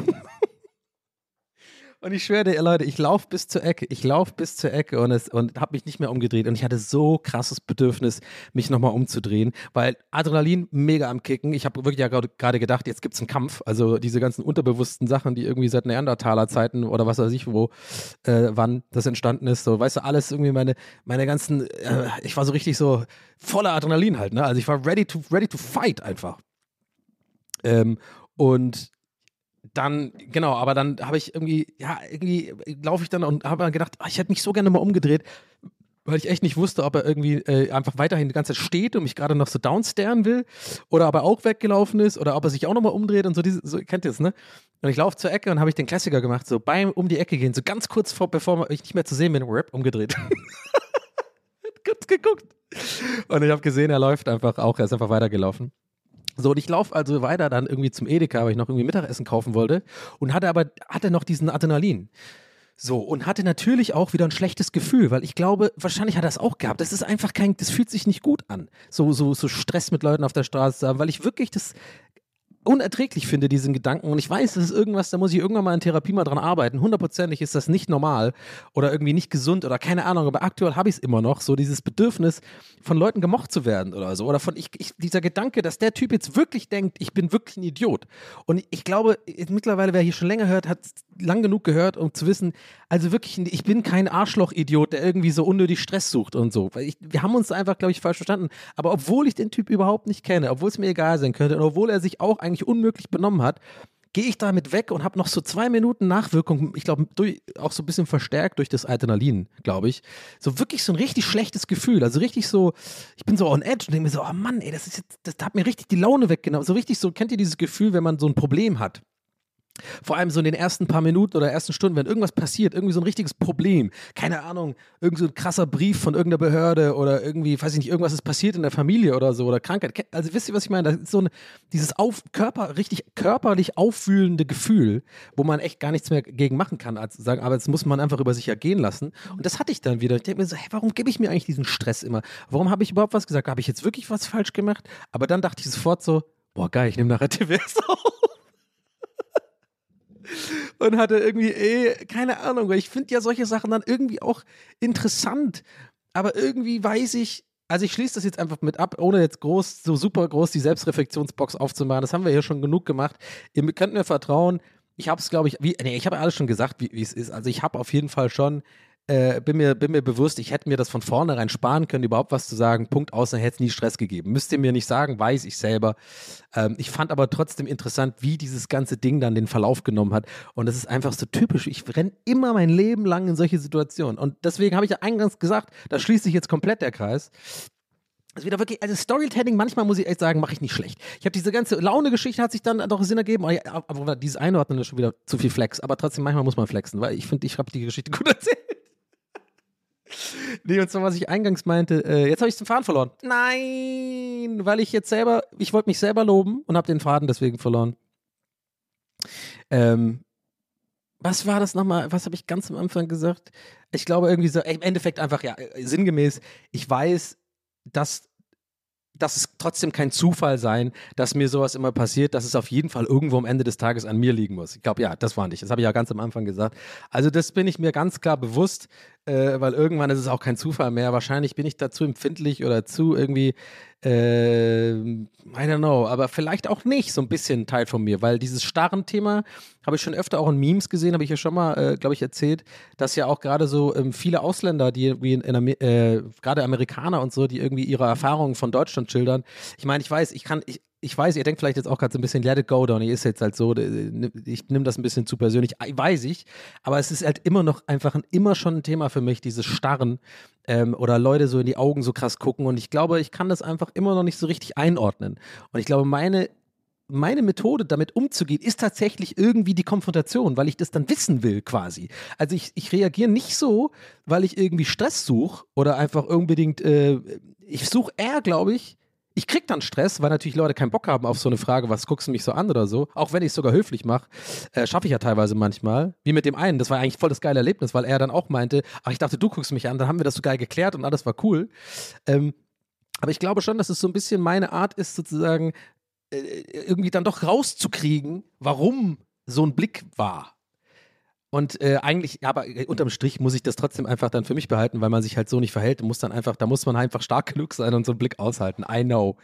Und ich schwöre dir, Leute, ich laufe bis zur Ecke, ich laufe bis zur Ecke und, es, und habe mich nicht mehr umgedreht. Und ich hatte so krasses Bedürfnis, mich nochmal umzudrehen, weil Adrenalin mega am Kicken. Ich habe wirklich ja gerade gedacht, jetzt gibt's einen Kampf. Also diese ganzen unterbewussten Sachen, die irgendwie seit Neandertaler-Zeiten oder was weiß ich wo, äh, wann das entstanden ist. So, weißt du, alles irgendwie meine, meine ganzen, äh, ich war so richtig so voller Adrenalin halt, ne? Also ich war ready to, ready to fight einfach. Ähm, und dann, genau, aber dann habe ich irgendwie, ja, irgendwie laufe ich dann und habe gedacht, ah, ich hätte mich so gerne mal umgedreht, weil ich echt nicht wusste, ob er irgendwie äh, einfach weiterhin die ganze Zeit steht und mich gerade noch so downstairen will oder ob er auch weggelaufen ist oder ob er sich auch nochmal umdreht und so, diese, so kennt ihr es, ne? Und ich laufe zur Ecke und habe ich den Klassiker gemacht, so beim um die Ecke gehen, so ganz kurz vor, bevor ich nicht mehr zu sehen bin, rap, umgedreht. Kurz geguckt. Und ich habe gesehen, er läuft einfach auch, er ist einfach weitergelaufen. So, und ich laufe also weiter dann irgendwie zum Edeka, weil ich noch irgendwie Mittagessen kaufen wollte und hatte aber, hatte noch diesen Adrenalin. So, und hatte natürlich auch wieder ein schlechtes Gefühl, weil ich glaube, wahrscheinlich hat er es auch gehabt. Das ist einfach kein, das fühlt sich nicht gut an. So, so, so Stress mit Leuten auf der Straße zu haben, weil ich wirklich das unerträglich finde, diesen Gedanken. Und ich weiß, das ist irgendwas, da muss ich irgendwann mal in Therapie mal dran arbeiten. Hundertprozentig ist das nicht normal oder irgendwie nicht gesund oder keine Ahnung. Aber aktuell habe ich es immer noch, so dieses Bedürfnis, von Leuten gemocht zu werden oder so. Oder von ich, ich, dieser Gedanke, dass der Typ jetzt wirklich denkt, ich bin wirklich ein Idiot. Und ich glaube, mittlerweile, wer hier schon länger hört, hat lang genug gehört, um zu wissen, also wirklich, ich bin kein Arschloch-Idiot, der irgendwie so unnötig Stress sucht und so. Ich, wir haben uns einfach, glaube ich, falsch verstanden. Aber obwohl ich den Typ überhaupt nicht kenne, obwohl es mir egal sein könnte und obwohl er sich auch eigentlich unmöglich benommen hat, gehe ich damit weg und habe noch so zwei Minuten Nachwirkung, ich glaube, auch so ein bisschen verstärkt durch das Adrenalin, glaube ich. So wirklich so ein richtig schlechtes Gefühl. Also richtig so, ich bin so on edge und denke mir so, oh Mann, ey, das ist jetzt, das hat mir richtig die Laune weggenommen. So richtig so, kennt ihr dieses Gefühl, wenn man so ein Problem hat? Vor allem so in den ersten paar Minuten oder ersten Stunden, wenn irgendwas passiert, irgendwie so ein richtiges Problem, keine Ahnung, irgend so ein krasser Brief von irgendeiner Behörde oder irgendwie, weiß ich nicht, irgendwas ist passiert in der Familie oder so oder Krankheit. Also wisst ihr, was ich meine? Das ist so ein, dieses auf, Körper, richtig körperlich auffühlende Gefühl, wo man echt gar nichts mehr gegen machen kann, als sagen, aber jetzt muss man einfach über sich ergehen lassen. Und das hatte ich dann wieder. Ich denke mir so, hey, warum gebe ich mir eigentlich diesen Stress immer? Warum habe ich überhaupt was gesagt? Habe ich jetzt wirklich was falsch gemacht? Aber dann dachte ich sofort so, boah, geil, ich nehme nachher TWS auf und hatte irgendwie eh, keine Ahnung, weil ich finde ja solche Sachen dann irgendwie auch interessant. Aber irgendwie weiß ich, also ich schließe das jetzt einfach mit ab, ohne jetzt groß, so super groß die Selbstreflexionsbox aufzumachen. Das haben wir hier schon genug gemacht. Ihr könnt mir vertrauen. Ich habe es, glaube ich, wie, nee, ich habe alles schon gesagt, wie es ist. Also ich habe auf jeden Fall schon äh, bin, mir, bin mir bewusst, ich hätte mir das von vornherein sparen können, überhaupt was zu sagen. Punkt aus, dann hätte es nie Stress gegeben. Müsst ihr mir nicht sagen, weiß ich selber. Ähm, ich fand aber trotzdem interessant, wie dieses ganze Ding dann den Verlauf genommen hat. Und das ist einfach so typisch. Ich renne immer mein Leben lang in solche Situationen. Und deswegen habe ich ja eingangs gesagt, da schließt sich jetzt komplett der Kreis. Es wieder wirklich, also Storytelling, manchmal muss ich echt sagen, mache ich nicht schlecht. Ich habe diese ganze Laune-Geschichte hat sich dann doch Sinn ergeben, aber, aber dieses Einordnen ist schon wieder zu viel Flex. Aber trotzdem, manchmal muss man flexen, weil ich finde, ich habe die Geschichte gut erzählt. Nee, und zwar, was ich eingangs meinte, äh, jetzt habe ich den Faden verloren. Nein, weil ich jetzt selber, ich wollte mich selber loben und habe den Faden deswegen verloren. Ähm, was war das nochmal? Was habe ich ganz am Anfang gesagt? Ich glaube irgendwie so, im Endeffekt einfach, ja, äh, sinngemäß, ich weiß, dass dass es trotzdem kein Zufall sein, dass mir sowas immer passiert, dass es auf jeden Fall irgendwo am Ende des Tages an mir liegen muss. Ich glaube, ja, das war nicht. Das habe ich ja ganz am Anfang gesagt. Also das bin ich mir ganz klar bewusst, äh, weil irgendwann ist es auch kein Zufall mehr. Wahrscheinlich bin ich dazu empfindlich oder zu irgendwie, äh, I don't know, aber vielleicht auch nicht so ein bisschen Teil von mir, weil dieses starren Thema habe ich schon öfter auch in Memes gesehen, habe ich ja schon mal, äh, glaube ich, erzählt, dass ja auch gerade so ähm, viele Ausländer, die wie in, in äh, gerade Amerikaner und so, die irgendwie ihre Erfahrungen von Deutschland schildern. Ich meine, ich weiß, ich kann, ich, ich weiß, ihr denkt vielleicht jetzt auch gerade so ein bisschen, let it go, Donny, ist jetzt halt so, ich nehme das ein bisschen zu persönlich, weiß ich, aber es ist halt immer noch einfach ein, immer schon ein Thema für mich, dieses Starren ähm, oder Leute so in die Augen so krass gucken. Und ich glaube, ich kann das einfach immer noch nicht so richtig einordnen. Und ich glaube, meine meine Methode, damit umzugehen, ist tatsächlich irgendwie die Konfrontation, weil ich das dann wissen will, quasi. Also ich, ich reagiere nicht so, weil ich irgendwie Stress suche oder einfach unbedingt, äh, ich suche eher, glaube ich, ich krieg dann Stress, weil natürlich Leute keinen Bock haben auf so eine Frage, was guckst du mich so an oder so. Auch wenn ich es sogar höflich mache, äh, schaffe ich ja teilweise manchmal. Wie mit dem einen, das war eigentlich voll das geile Erlebnis, weil er dann auch meinte, ach, ich dachte, du guckst mich an, dann haben wir das so geil geklärt und alles war cool. Ähm, aber ich glaube schon, dass es so ein bisschen meine Art ist, sozusagen äh, irgendwie dann doch rauszukriegen, warum so ein Blick war. Und äh, eigentlich, ja, aber äh, unterm Strich muss ich das trotzdem einfach dann für mich behalten, weil man sich halt so nicht verhält. Muss dann einfach, da muss man einfach stark genug sein und so einen Blick aushalten. I know.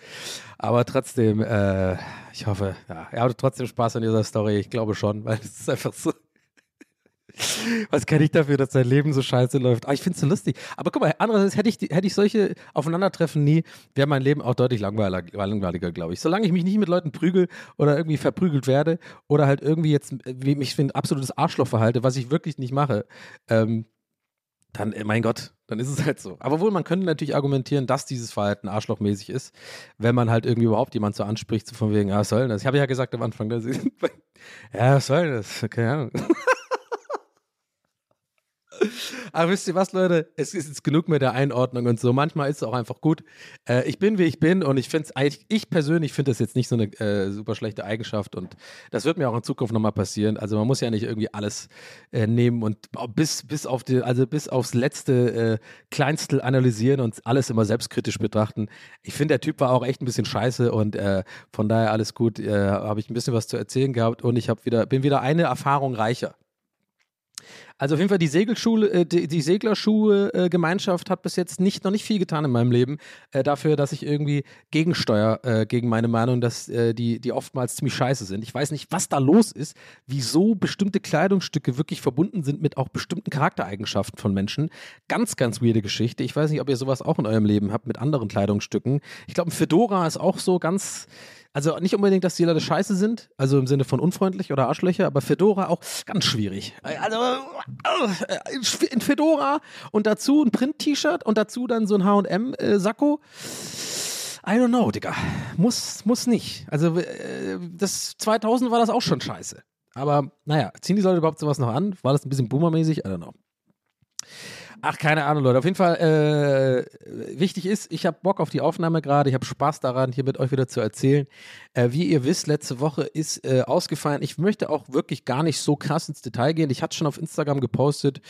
Aber trotzdem, äh, ich hoffe, ja, er hat trotzdem Spaß an dieser Story. Ich glaube schon, weil es ist einfach so. Was kann ich dafür, dass dein Leben so scheiße läuft? Ah, ich finde es so lustig. Aber guck mal, andererseits hätte ich, hätte ich solche Aufeinandertreffen nie, wäre mein Leben auch deutlich langweiliger, langweiliger glaube ich. Solange ich mich nicht mit Leuten prügel oder irgendwie verprügelt werde oder halt irgendwie jetzt, wie mich für ein absolutes Arschloch verhalte, was ich wirklich nicht mache, ähm, dann, äh, mein Gott, dann ist es halt so. Aber wohl, man könnte natürlich argumentieren, dass dieses Verhalten arschlochmäßig ist, wenn man halt irgendwie überhaupt jemand so anspricht, so von wegen, ja, was soll denn das? Ich habe ja gesagt am Anfang, dass ich, ja, was soll denn das? Keine Ahnung. Aber wisst ihr was, Leute? Es ist jetzt genug mit der Einordnung und so. Manchmal ist es auch einfach gut. Äh, ich bin, wie ich bin und ich finde es eigentlich, ich persönlich finde das jetzt nicht so eine äh, super schlechte Eigenschaft und das wird mir auch in Zukunft nochmal passieren. Also man muss ja nicht irgendwie alles äh, nehmen und bis, bis auf die, also bis aufs letzte äh, Kleinstel analysieren und alles immer selbstkritisch betrachten. Ich finde, der Typ war auch echt ein bisschen scheiße und äh, von daher alles gut. Äh, Habe ich ein bisschen was zu erzählen gehabt und ich wieder, bin wieder eine Erfahrung reicher. Also auf jeden Fall die Segelschule, äh, die, die Seglerschuhe-Gemeinschaft hat bis jetzt nicht noch nicht viel getan in meinem Leben äh, dafür, dass ich irgendwie gegensteuer äh, gegen meine Meinung, dass äh, die, die oftmals ziemlich scheiße sind. Ich weiß nicht, was da los ist, wieso bestimmte Kleidungsstücke wirklich verbunden sind mit auch bestimmten Charaktereigenschaften von Menschen. Ganz, ganz weirde Geschichte. Ich weiß nicht, ob ihr sowas auch in eurem Leben habt mit anderen Kleidungsstücken. Ich glaube, ein Fedora ist auch so ganz also nicht unbedingt, dass die Leute scheiße sind, also im Sinne von unfreundlich oder Arschlöcher, aber Fedora auch ganz schwierig. Also äh, in Fedora und dazu ein Print-T-Shirt und dazu dann so ein H&M-Sakko. I don't know, Digga. Muss, muss nicht. Also äh, das 2000 war das auch schon scheiße. Aber naja, ziehen die Leute überhaupt sowas noch an? War das ein bisschen boomermäßig? I don't know. Ach, keine Ahnung, Leute. Auf jeden Fall, äh, wichtig ist, ich habe Bock auf die Aufnahme gerade. Ich habe Spaß daran, hier mit euch wieder zu erzählen. Äh, wie ihr wisst, letzte Woche ist äh, ausgefallen. Ich möchte auch wirklich gar nicht so krass ins Detail gehen. Ich hatte schon auf Instagram gepostet,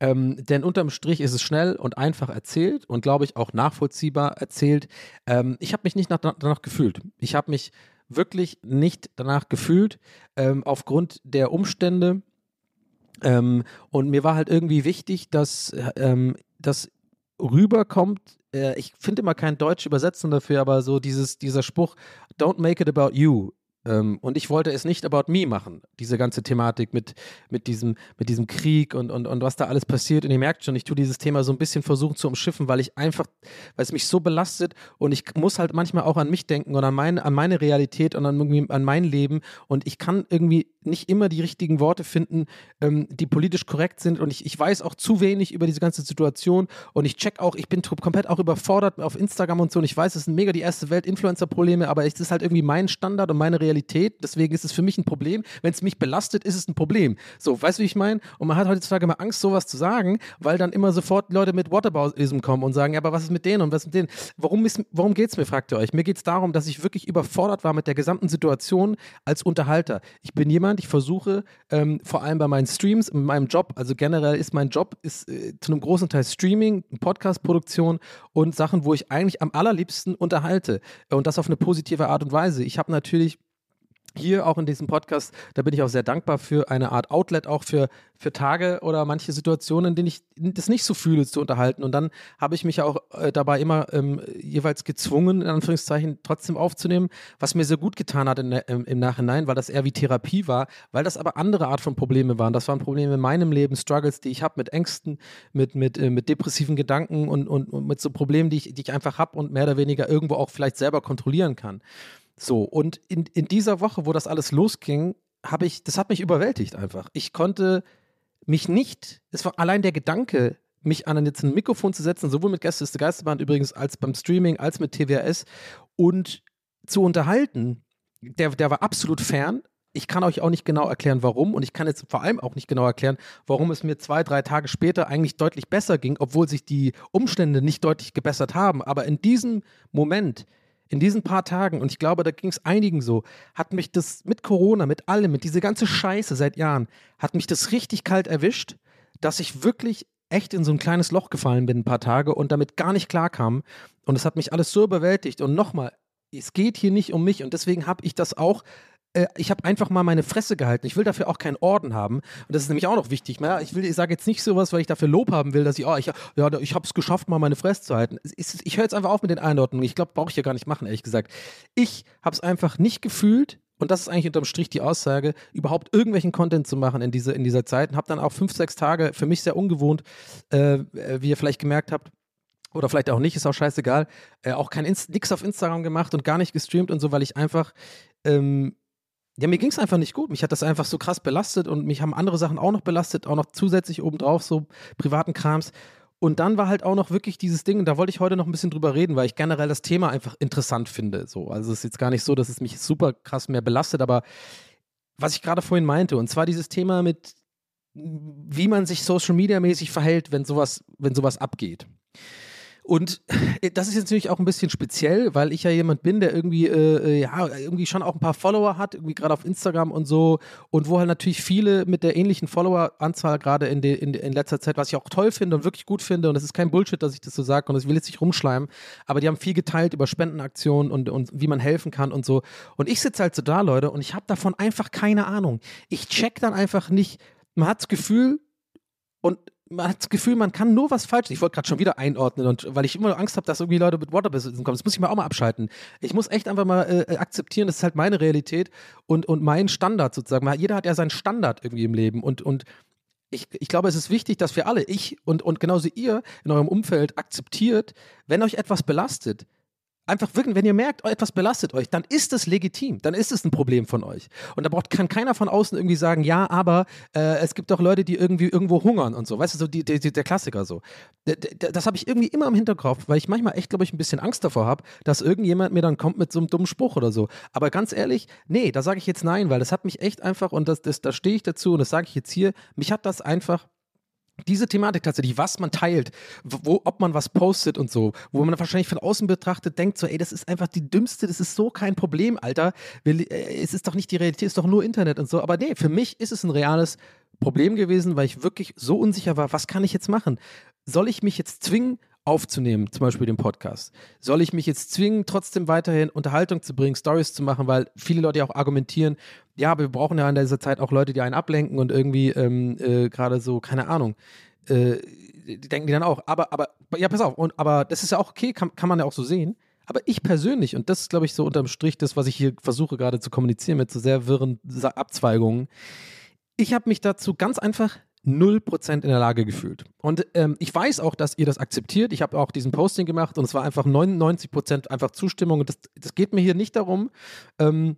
ähm, denn unterm Strich ist es schnell und einfach erzählt und glaube ich auch nachvollziehbar erzählt. Ähm, ich habe mich nicht nach, danach gefühlt. Ich habe mich wirklich nicht danach gefühlt, ähm, aufgrund der Umstände ähm, und mir war halt irgendwie wichtig, dass ähm, das rüberkommt. Äh, ich finde immer kein Deutsch übersetzen dafür, aber so dieses, dieser Spruch, don't make it about you. Ähm, und ich wollte es nicht about me machen, diese ganze Thematik mit, mit, diesem, mit diesem Krieg und, und, und was da alles passiert. Und ihr merkt schon, ich tue dieses Thema so ein bisschen versuchen zu umschiffen, weil ich einfach, weil es mich so belastet und ich muss halt manchmal auch an mich denken und an, mein, an meine Realität und an, irgendwie, an mein Leben. Und ich kann irgendwie nicht immer die richtigen Worte finden, ähm, die politisch korrekt sind. Und ich, ich weiß auch zu wenig über diese ganze Situation. Und ich check auch, ich bin komplett auch überfordert auf Instagram und so. Und ich weiß, es sind mega die erste Welt Influencer-Probleme, aber es ist halt irgendwie mein Standard und meine Realität. Deswegen ist es für mich ein Problem. Wenn es mich belastet, ist es ein Problem. So, weißt du, wie ich meine? Und man hat heutzutage immer Angst, sowas zu sagen, weil dann immer sofort Leute mit Whataboutism kommen und sagen, ja, aber was ist mit denen und was ist mit denen? Warum, ist, warum geht es mir, fragt ihr euch? Mir geht es darum, dass ich wirklich überfordert war mit der gesamten Situation als Unterhalter. Ich bin jemand, ich versuche, ähm, vor allem bei meinen Streams, in meinem Job, also generell ist mein Job ist äh, zu einem großen Teil Streaming, Podcast-Produktion und Sachen, wo ich eigentlich am allerliebsten unterhalte. Und das auf eine positive Art und Weise. Ich habe natürlich hier auch in diesem Podcast, da bin ich auch sehr dankbar für eine Art Outlet, auch für, für Tage oder manche Situationen, in denen ich das nicht so fühle, zu unterhalten. Und dann habe ich mich ja auch äh, dabei immer ähm, jeweils gezwungen, in Anführungszeichen, trotzdem aufzunehmen, was mir sehr gut getan hat in, im, im, Nachhinein, weil das eher wie Therapie war, weil das aber andere Art von Probleme waren. Das waren Probleme in meinem Leben, Struggles, die ich habe mit Ängsten, mit, mit, äh, mit depressiven Gedanken und, und, und mit so Problemen, die ich, die ich einfach habe und mehr oder weniger irgendwo auch vielleicht selber kontrollieren kann. So, und in, in dieser Woche, wo das alles losging, habe ich, das hat mich überwältigt einfach. Ich konnte mich nicht, es war allein der Gedanke, mich an jetzt ein Mikrofon zu setzen, sowohl mit Gäste ist der Geisterbahn übrigens als beim Streaming, als mit TWS und zu unterhalten, der, der war absolut fern. Ich kann euch auch nicht genau erklären, warum. Und ich kann jetzt vor allem auch nicht genau erklären, warum es mir zwei, drei Tage später eigentlich deutlich besser ging, obwohl sich die Umstände nicht deutlich gebessert haben. Aber in diesem Moment in diesen paar Tagen, und ich glaube, da ging es einigen so, hat mich das mit Corona, mit allem, mit dieser ganze Scheiße seit Jahren, hat mich das richtig kalt erwischt, dass ich wirklich echt in so ein kleines Loch gefallen bin ein paar Tage und damit gar nicht klarkam. Und es hat mich alles so überwältigt. Und nochmal, es geht hier nicht um mich und deswegen habe ich das auch äh, ich habe einfach mal meine Fresse gehalten. Ich will dafür auch keinen Orden haben. Und das ist nämlich auch noch wichtig. Ne? Ich, ich sage jetzt nicht sowas, weil ich dafür Lob haben will, dass ich, oh, ich, ja, ich habe es geschafft, mal meine Fresse zu halten. Ich, ich höre jetzt einfach auf mit den Einordnungen. Ich glaube, brauche ich ja gar nicht machen, ehrlich gesagt. Ich habe es einfach nicht gefühlt, und das ist eigentlich unterm Strich die Aussage, überhaupt irgendwelchen Content zu machen in, diese, in dieser Zeit. Und habe dann auch fünf, sechs Tage, für mich sehr ungewohnt, äh, wie ihr vielleicht gemerkt habt, oder vielleicht auch nicht, ist auch scheißegal, äh, auch nix auf Instagram gemacht und gar nicht gestreamt und so, weil ich einfach ähm, ja, mir ging es einfach nicht gut. Mich hat das einfach so krass belastet und mich haben andere Sachen auch noch belastet, auch noch zusätzlich obendrauf, so privaten Krams. Und dann war halt auch noch wirklich dieses Ding, und da wollte ich heute noch ein bisschen drüber reden, weil ich generell das Thema einfach interessant finde. So. Also es ist jetzt gar nicht so, dass es mich super krass mehr belastet, aber was ich gerade vorhin meinte, und zwar dieses Thema mit wie man sich Social Media mäßig verhält, wenn sowas, wenn sowas abgeht. Und äh, das ist jetzt natürlich auch ein bisschen speziell, weil ich ja jemand bin, der irgendwie, äh, äh, ja, irgendwie schon auch ein paar Follower hat, irgendwie gerade auf Instagram und so. Und wo halt natürlich viele mit der ähnlichen Followeranzahl gerade in, in, in letzter Zeit, was ich auch toll finde und wirklich gut finde, und es ist kein Bullshit, dass ich das so sage und ich will jetzt nicht rumschleimen, aber die haben viel geteilt über Spendenaktionen und, und wie man helfen kann und so. Und ich sitze halt so da, Leute, und ich habe davon einfach keine Ahnung. Ich check dann einfach nicht, man hat das Gefühl, und man hat das Gefühl, man kann nur was falsch. Ich wollte gerade schon wieder einordnen und weil ich immer Angst habe, dass irgendwie Leute mit Waterbesitzen kommen. Das muss ich mal auch mal abschalten. Ich muss echt einfach mal äh, akzeptieren, das ist halt meine Realität und, und mein Standard sozusagen. Jeder hat ja seinen Standard irgendwie im Leben und, und ich, ich glaube, es ist wichtig, dass wir alle, ich und, und genauso ihr in eurem Umfeld akzeptiert, wenn euch etwas belastet, einfach wirklich, wenn ihr merkt, oh, etwas belastet euch, dann ist es legitim, dann ist es ein Problem von euch. Und da braucht, kann keiner von außen irgendwie sagen, ja, aber äh, es gibt doch Leute, die irgendwie irgendwo hungern und so. Weißt du, so die, die, der Klassiker so. Das habe ich irgendwie immer im Hinterkopf, weil ich manchmal echt, glaube ich, ein bisschen Angst davor habe, dass irgendjemand mir dann kommt mit so einem dummen Spruch oder so. Aber ganz ehrlich, nee, da sage ich jetzt nein, weil das hat mich echt einfach, und das, das, da stehe ich dazu und das sage ich jetzt hier, mich hat das einfach diese Thematik tatsächlich, was man teilt, wo, ob man was postet und so, wo man wahrscheinlich von außen betrachtet denkt, so, ey, das ist einfach die dümmste, das ist so kein Problem, Alter. Äh, es ist doch nicht die Realität, es ist doch nur Internet und so. Aber nee, für mich ist es ein reales Problem gewesen, weil ich wirklich so unsicher war, was kann ich jetzt machen? Soll ich mich jetzt zwingen, aufzunehmen, zum Beispiel den Podcast? Soll ich mich jetzt zwingen, trotzdem weiterhin Unterhaltung zu bringen, Stories zu machen, weil viele Leute ja auch argumentieren, ja, aber wir brauchen ja in dieser Zeit auch Leute, die einen ablenken und irgendwie ähm, äh, gerade so, keine Ahnung, äh, die denken die dann auch, aber, aber, ja, pass auf, und, aber das ist ja auch okay, kann, kann man ja auch so sehen. Aber ich persönlich, und das ist, glaube ich, so unterm Strich das, was ich hier versuche gerade zu kommunizieren mit so sehr wirren Abzweigungen, ich habe mich dazu ganz einfach 0% in der Lage gefühlt. Und ähm, ich weiß auch, dass ihr das akzeptiert. Ich habe auch diesen Posting gemacht und es war einfach 99% einfach Zustimmung. Und das, das geht mir hier nicht darum, ähm,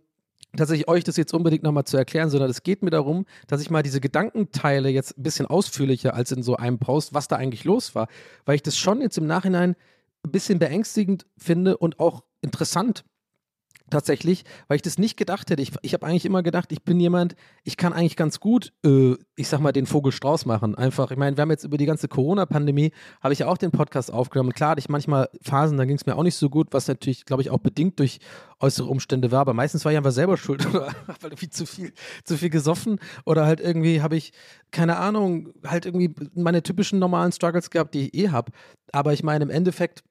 dass ich euch das jetzt unbedingt nochmal zu erklären, sondern es geht mir darum, dass ich mal diese Gedanken teile, jetzt ein bisschen ausführlicher als in so einem Post, was da eigentlich los war. Weil ich das schon jetzt im Nachhinein ein bisschen beängstigend finde und auch interessant tatsächlich, weil ich das nicht gedacht hätte. Ich, ich habe eigentlich immer gedacht, ich bin jemand, ich kann eigentlich ganz gut, äh, ich sag mal, den Vogel Strauß machen. Einfach, ich meine, wir haben jetzt über die ganze Corona-Pandemie, habe ich ja auch den Podcast aufgenommen. Klar hatte ich manchmal Phasen, da ging es mir auch nicht so gut, was natürlich, glaube ich, auch bedingt durch äußere Umstände war. Aber meistens war ich einfach selber schuld oder habe halt irgendwie zu viel, zu viel gesoffen oder halt irgendwie habe ich, keine Ahnung, halt irgendwie meine typischen normalen Struggles gehabt, die ich eh habe. Aber ich meine, im Endeffekt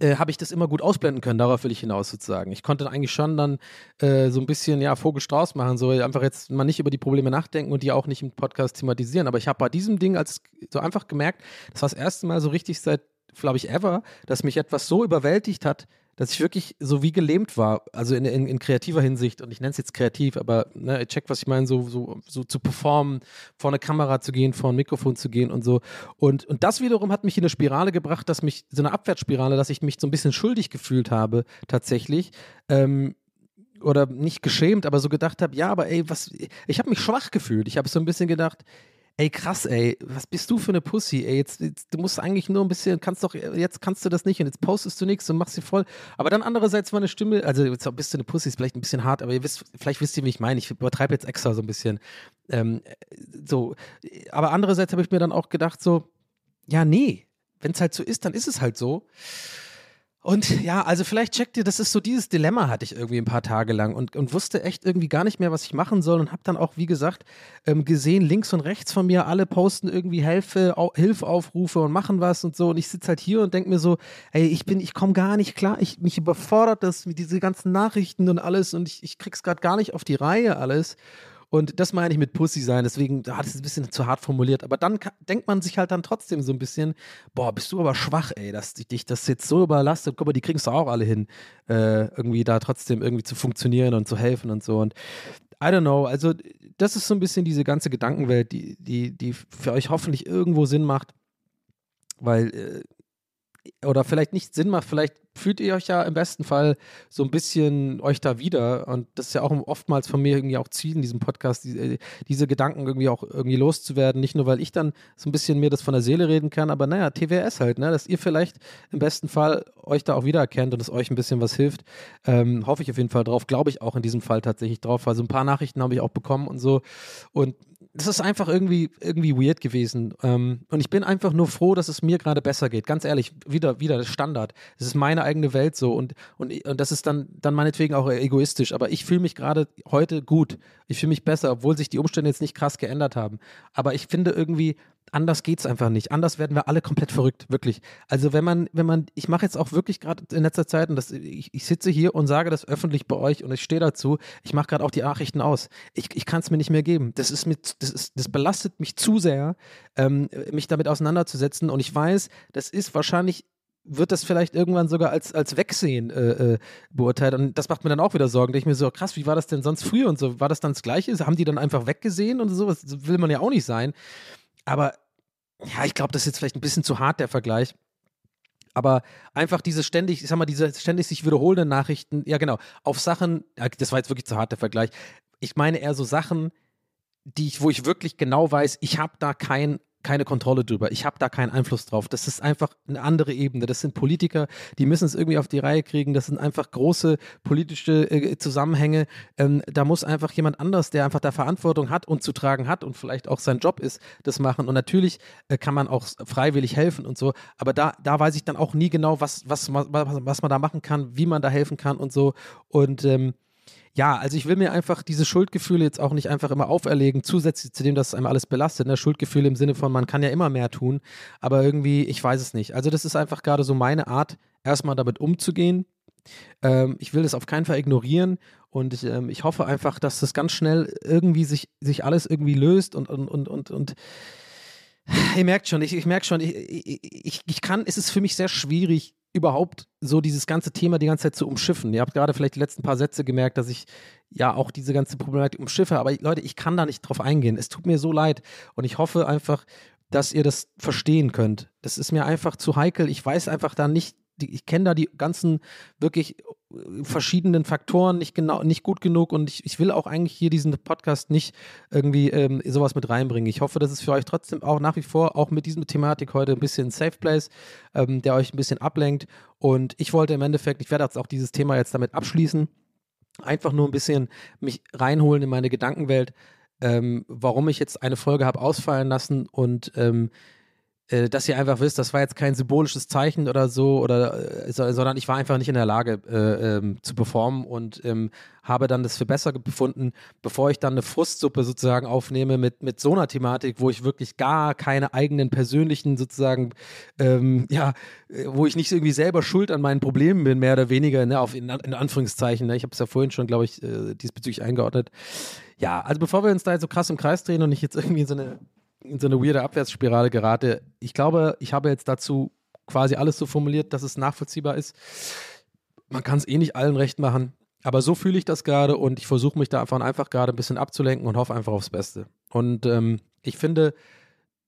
äh, habe ich das immer gut ausblenden können. Darauf will ich hinaus sozusagen. Ich konnte eigentlich schon dann äh, so ein bisschen ja Vogelstrauß machen, so einfach jetzt mal nicht über die Probleme nachdenken und die auch nicht im Podcast thematisieren. Aber ich habe bei diesem Ding als so einfach gemerkt, das war das erste Mal so richtig seit, glaube ich, ever, dass mich etwas so überwältigt hat, dass ich wirklich so wie gelähmt war, also in, in, in kreativer Hinsicht, und ich nenne es jetzt kreativ, aber ne, check, was ich meine, so, so, so zu performen, vor eine Kamera zu gehen, vor ein Mikrofon zu gehen und so. Und, und das wiederum hat mich in eine Spirale gebracht, dass mich, so eine Abwärtsspirale, dass ich mich so ein bisschen schuldig gefühlt habe, tatsächlich. Ähm, oder nicht geschämt, aber so gedacht habe, ja, aber ey, was, ich habe mich schwach gefühlt. Ich habe so ein bisschen gedacht, ey, krass, ey, was bist du für eine Pussy, ey, jetzt, jetzt, du musst eigentlich nur ein bisschen, kannst doch, jetzt kannst du das nicht und jetzt postest du nichts und machst sie voll. Aber dann andererseits war eine Stimme, also jetzt bist du eine Pussy, ist vielleicht ein bisschen hart, aber ihr wisst, vielleicht wisst ihr, wie ich meine, ich übertreibe jetzt extra so ein bisschen. Ähm, so, aber andererseits habe ich mir dann auch gedacht so, ja, nee, wenn es halt so ist, dann ist es halt so. Und ja, also vielleicht checkt ihr, das ist so dieses Dilemma hatte ich irgendwie ein paar Tage lang und, und wusste echt irgendwie gar nicht mehr, was ich machen soll und habe dann auch, wie gesagt, ähm, gesehen, links und rechts von mir, alle posten irgendwie Hilfe, Au Hilfaufrufe und machen was und so. Und ich sitze halt hier und denke mir so, ey, ich bin, ich komme gar nicht klar, ich, mich überfordert das mit diese ganzen Nachrichten und alles und ich, ich krieg's gerade gar nicht auf die Reihe alles und das meine ich mit Pussy sein, deswegen hat es ein bisschen zu hart formuliert. Aber dann denkt man sich halt dann trotzdem so ein bisschen, boah, bist du aber schwach, ey, dass dich das jetzt so überlastet. Guck mal, die es doch auch alle hin, äh, irgendwie da trotzdem irgendwie zu funktionieren und zu helfen und so. Und I don't know, also das ist so ein bisschen diese ganze Gedankenwelt, die, die, die für euch hoffentlich irgendwo Sinn macht. Weil äh, oder vielleicht nicht Sinn macht, vielleicht fühlt ihr euch ja im besten Fall so ein bisschen euch da wieder. Und das ist ja auch oftmals von mir irgendwie auch Ziel in diesem Podcast, die, äh, diese Gedanken irgendwie auch irgendwie loszuwerden, nicht nur, weil ich dann so ein bisschen mir das von der Seele reden kann, aber naja, TWS halt, ne, dass ihr vielleicht im besten Fall euch da auch wiedererkennt und es euch ein bisschen was hilft, ähm, hoffe ich auf jeden Fall drauf, glaube ich auch in diesem Fall tatsächlich drauf, weil so ein paar Nachrichten habe ich auch bekommen und so. Und das ist einfach irgendwie, irgendwie weird gewesen. Ähm, und ich bin einfach nur froh, dass es mir gerade besser geht. Ganz ehrlich, wieder, wieder Standard. Es ist meine eigene Welt so und, und, und das ist dann, dann meinetwegen auch egoistisch. Aber ich fühle mich gerade heute gut. Ich fühle mich besser, obwohl sich die Umstände jetzt nicht krass geändert haben. Aber ich finde irgendwie, anders geht's einfach nicht. Anders werden wir alle komplett verrückt, wirklich. Also wenn man, wenn man, ich mache jetzt auch wirklich gerade in letzter Zeit, und das, ich, ich sitze hier und sage das öffentlich bei euch und ich stehe dazu, ich mache gerade auch die Nachrichten aus. Ich, ich kann es mir nicht mehr geben. Das ist mit, das ist, das belastet mich zu sehr, ähm, mich damit auseinanderzusetzen. Und ich weiß, das ist wahrscheinlich wird das vielleicht irgendwann sogar als, als Wegsehen äh, äh, beurteilt. Und das macht mir dann auch wieder Sorgen. Da ich mir so, krass, wie war das denn sonst früher und so? War das dann das Gleiche? Haben die dann einfach weggesehen und so? Das will man ja auch nicht sein. Aber ja, ich glaube, das ist jetzt vielleicht ein bisschen zu hart, der Vergleich. Aber einfach diese ständig, ich sag mal, diese ständig sich wiederholenden Nachrichten, ja genau, auf Sachen, das war jetzt wirklich zu hart, der Vergleich. Ich meine eher so Sachen, die ich, wo ich wirklich genau weiß, ich habe da kein keine Kontrolle drüber. Ich habe da keinen Einfluss drauf. Das ist einfach eine andere Ebene. Das sind Politiker, die müssen es irgendwie auf die Reihe kriegen. Das sind einfach große politische äh, Zusammenhänge. Ähm, da muss einfach jemand anders, der einfach da Verantwortung hat und zu tragen hat und vielleicht auch sein Job ist, das machen. Und natürlich äh, kann man auch freiwillig helfen und so. Aber da, da weiß ich dann auch nie genau, was, was, was, was man da machen kann, wie man da helfen kann und so. Und ähm, ja, also ich will mir einfach diese Schuldgefühle jetzt auch nicht einfach immer auferlegen, zusätzlich zu dem, dass es einem alles belastet. Ne? Schuldgefühle im Sinne von, man kann ja immer mehr tun, aber irgendwie, ich weiß es nicht. Also das ist einfach gerade so meine Art, erstmal damit umzugehen. Ähm, ich will das auf keinen Fall ignorieren und ich, ähm, ich hoffe einfach, dass das ganz schnell irgendwie sich, sich alles irgendwie löst und, und, und, und, und Ihr merkt schon, ich, ich merke schon, ich, ich, ich kann, es ist für mich sehr schwierig, überhaupt so dieses ganze Thema die ganze Zeit zu umschiffen. Ihr habt gerade vielleicht die letzten paar Sätze gemerkt, dass ich ja auch diese ganze Problematik umschiffe, aber Leute, ich kann da nicht drauf eingehen. Es tut mir so leid und ich hoffe einfach, dass ihr das verstehen könnt. Das ist mir einfach zu heikel. Ich weiß einfach da nicht, ich kenne da die ganzen wirklich verschiedenen Faktoren nicht genau, nicht gut genug und ich, ich will auch eigentlich hier diesen Podcast nicht irgendwie ähm, sowas mit reinbringen. Ich hoffe, dass es für euch trotzdem auch nach wie vor auch mit dieser Thematik heute ein bisschen Safe Place, ähm, der euch ein bisschen ablenkt. Und ich wollte im Endeffekt, ich werde jetzt auch dieses Thema jetzt damit abschließen, einfach nur ein bisschen mich reinholen in meine Gedankenwelt, ähm, warum ich jetzt eine Folge habe ausfallen lassen und ähm, äh, dass ihr einfach wisst, das war jetzt kein symbolisches Zeichen oder so, oder, äh, sondern ich war einfach nicht in der Lage äh, ähm, zu performen und ähm, habe dann das für besser befunden, bevor ich dann eine Frustsuppe sozusagen aufnehme mit, mit so einer Thematik, wo ich wirklich gar keine eigenen persönlichen sozusagen, ähm, ja, äh, wo ich nicht irgendwie selber schuld an meinen Problemen bin, mehr oder weniger, ne, auf in, in Anführungszeichen. Ne? Ich habe es ja vorhin schon, glaube ich, äh, diesbezüglich eingeordnet. Ja, also bevor wir uns da jetzt so krass im Kreis drehen und ich jetzt irgendwie so eine in so eine weirde Abwärtsspirale gerate. Ich glaube, ich habe jetzt dazu quasi alles so formuliert, dass es nachvollziehbar ist. Man kann es eh nicht allen recht machen, aber so fühle ich das gerade und ich versuche mich da einfach, einfach gerade ein bisschen abzulenken und hoffe einfach aufs Beste. Und ähm, ich finde,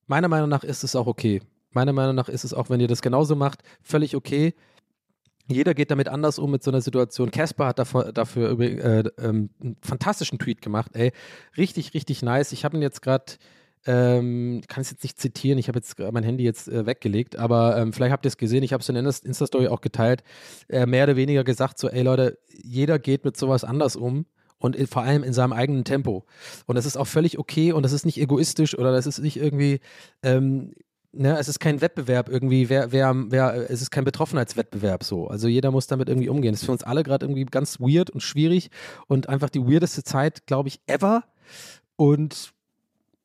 meiner Meinung nach ist es auch okay. Meiner Meinung nach ist es auch, wenn ihr das genauso macht, völlig okay. Jeder geht damit anders um mit so einer Situation. Casper hat dafür, dafür äh, ähm, einen fantastischen Tweet gemacht. Ey, richtig, richtig nice. Ich habe ihn jetzt gerade ähm, kann es jetzt nicht zitieren, ich habe jetzt mein Handy jetzt äh, weggelegt, aber ähm, vielleicht habt ihr es gesehen, ich habe es in der Insta-Story auch geteilt, äh, mehr oder weniger gesagt, so, ey Leute, jeder geht mit sowas anders um und in, vor allem in seinem eigenen Tempo. Und das ist auch völlig okay und das ist nicht egoistisch oder das ist nicht irgendwie, ähm, ne, es ist kein Wettbewerb irgendwie, wer, wer, wer, es ist kein Betroffenheitswettbewerb so. Also jeder muss damit irgendwie umgehen. Das ist für uns alle gerade irgendwie ganz weird und schwierig und einfach die weirdeste Zeit, glaube ich, ever. Und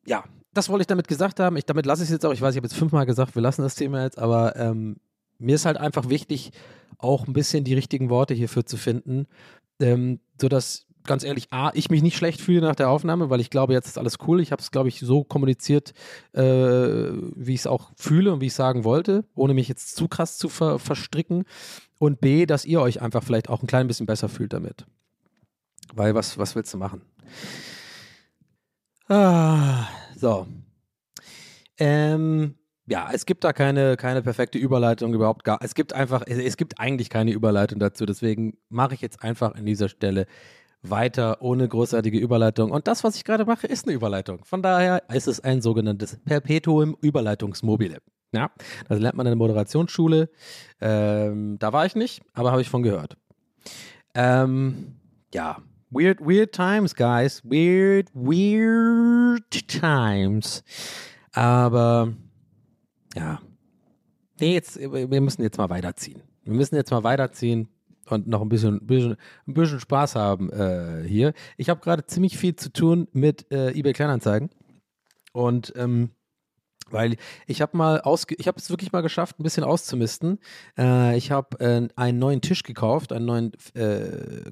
ja, das wollte ich damit gesagt haben. Ich, damit lasse ich es jetzt auch. Ich weiß, ich habe jetzt fünfmal gesagt, wir lassen das Thema jetzt, aber ähm, mir ist halt einfach wichtig, auch ein bisschen die richtigen Worte hierfür zu finden, ähm, sodass ganz ehrlich, A, ich mich nicht schlecht fühle nach der Aufnahme, weil ich glaube, jetzt ist alles cool. Ich habe es, glaube ich, so kommuniziert, äh, wie ich es auch fühle und wie ich sagen wollte, ohne mich jetzt zu krass zu ver verstricken. Und B, dass ihr euch einfach vielleicht auch ein klein bisschen besser fühlt damit. Weil was, was willst du machen? Ah, so. Ähm, ja, es gibt da keine, keine perfekte Überleitung überhaupt gar. Es gibt einfach, es gibt eigentlich keine Überleitung dazu. Deswegen mache ich jetzt einfach an dieser Stelle weiter ohne großartige Überleitung. Und das, was ich gerade mache, ist eine Überleitung. Von daher ist es ein sogenanntes Perpetuum Überleitungsmobile. Ja, das lernt man in der Moderationsschule. Ähm, da war ich nicht, aber habe ich von gehört. Ähm, ja, Weird, weird times, guys. Weird, weird times. Aber ja. Nee, jetzt, wir müssen jetzt mal weiterziehen. Wir müssen jetzt mal weiterziehen und noch ein bisschen, bisschen, ein bisschen Spaß haben äh, hier. Ich habe gerade ziemlich viel zu tun mit äh, eBay Kleinanzeigen. Und ähm, weil ich habe mal ausge ich habe es wirklich mal geschafft, ein bisschen auszumisten. Äh, ich habe äh, einen neuen Tisch gekauft, einen neuen äh,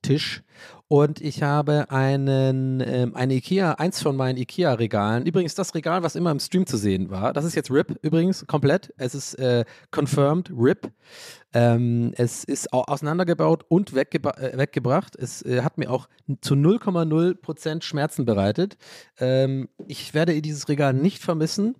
Couchtisch und ich habe einen ähm, eine Ikea, eins von meinen Ikea Regalen. Übrigens das Regal, was immer im Stream zu sehen war. Das ist jetzt RIP übrigens komplett. Es ist äh, confirmed RIP. Ähm, es ist auseinandergebaut und weggebra äh, weggebracht. Es äh, hat mir auch zu 0,0% Schmerzen bereitet. Ähm, ich werde dieses Regal nicht vermissen.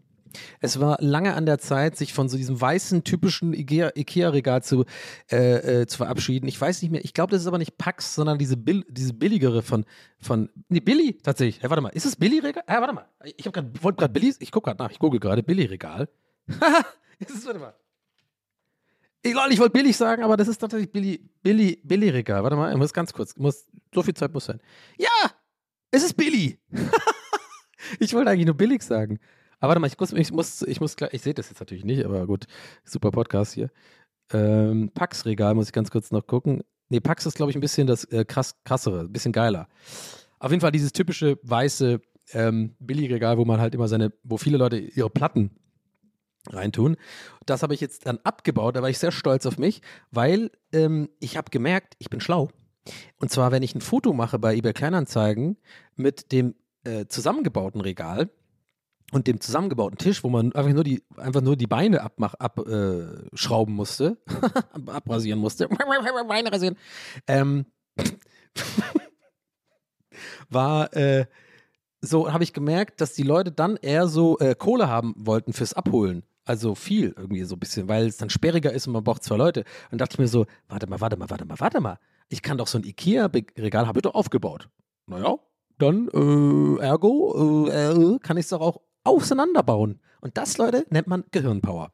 Es war lange an der Zeit, sich von so diesem weißen, typischen Ikea-Regal zu, äh, äh, zu verabschieden. Ich weiß nicht mehr, ich glaube, das ist aber nicht Pax, sondern diese, Bill diese billigere von, von, nee, Billy tatsächlich. Hey, warte mal, ist es Billy-Regal? Ja, warte mal, ich wollte gerade Billy, ich gucke gerade nach, ich google gerade, Billy-Regal. ist es, warte mal. Ich, ich wollte billig sagen, aber das ist tatsächlich Billy, Billy, Billy-Regal. Warte mal, ich muss ganz kurz, muss, so viel Zeit muss sein. Ja, es ist Billy. ich wollte eigentlich nur billig sagen. Aber warte mal, ich muss, ich muss, ich muss ich sehe das jetzt natürlich nicht, aber gut, super Podcast hier. Ähm, Pax-Regal muss ich ganz kurz noch gucken. Nee, Pax ist, glaube ich, ein bisschen das äh, krass, krassere, ein bisschen geiler. Auf jeden Fall dieses typische weiße ähm, Billigregal, wo man halt immer seine, wo viele Leute ihre Platten reintun. Das habe ich jetzt dann abgebaut, da war ich sehr stolz auf mich, weil ähm, ich habe gemerkt, ich bin schlau. Und zwar, wenn ich ein Foto mache bei eBay Kleinanzeigen mit dem äh, zusammengebauten Regal und dem zusammengebauten Tisch, wo man einfach nur die, einfach nur die Beine abmach, abschrauben äh, musste, abrasieren musste, Beine rasieren, ähm, war äh, so, habe ich gemerkt, dass die Leute dann eher so äh, Kohle haben wollten fürs Abholen. Also viel irgendwie so ein bisschen, weil es dann sperriger ist und man braucht zwei Leute. Und dachte ich mir so, warte mal, warte mal, warte mal, warte mal. Ich kann doch so ein Ikea-Regal, habe ich doch aufgebaut. Naja, dann äh, ergo äh, äh kann ich es doch auch auseinanderbauen. Und das, Leute, nennt man Gehirnpower.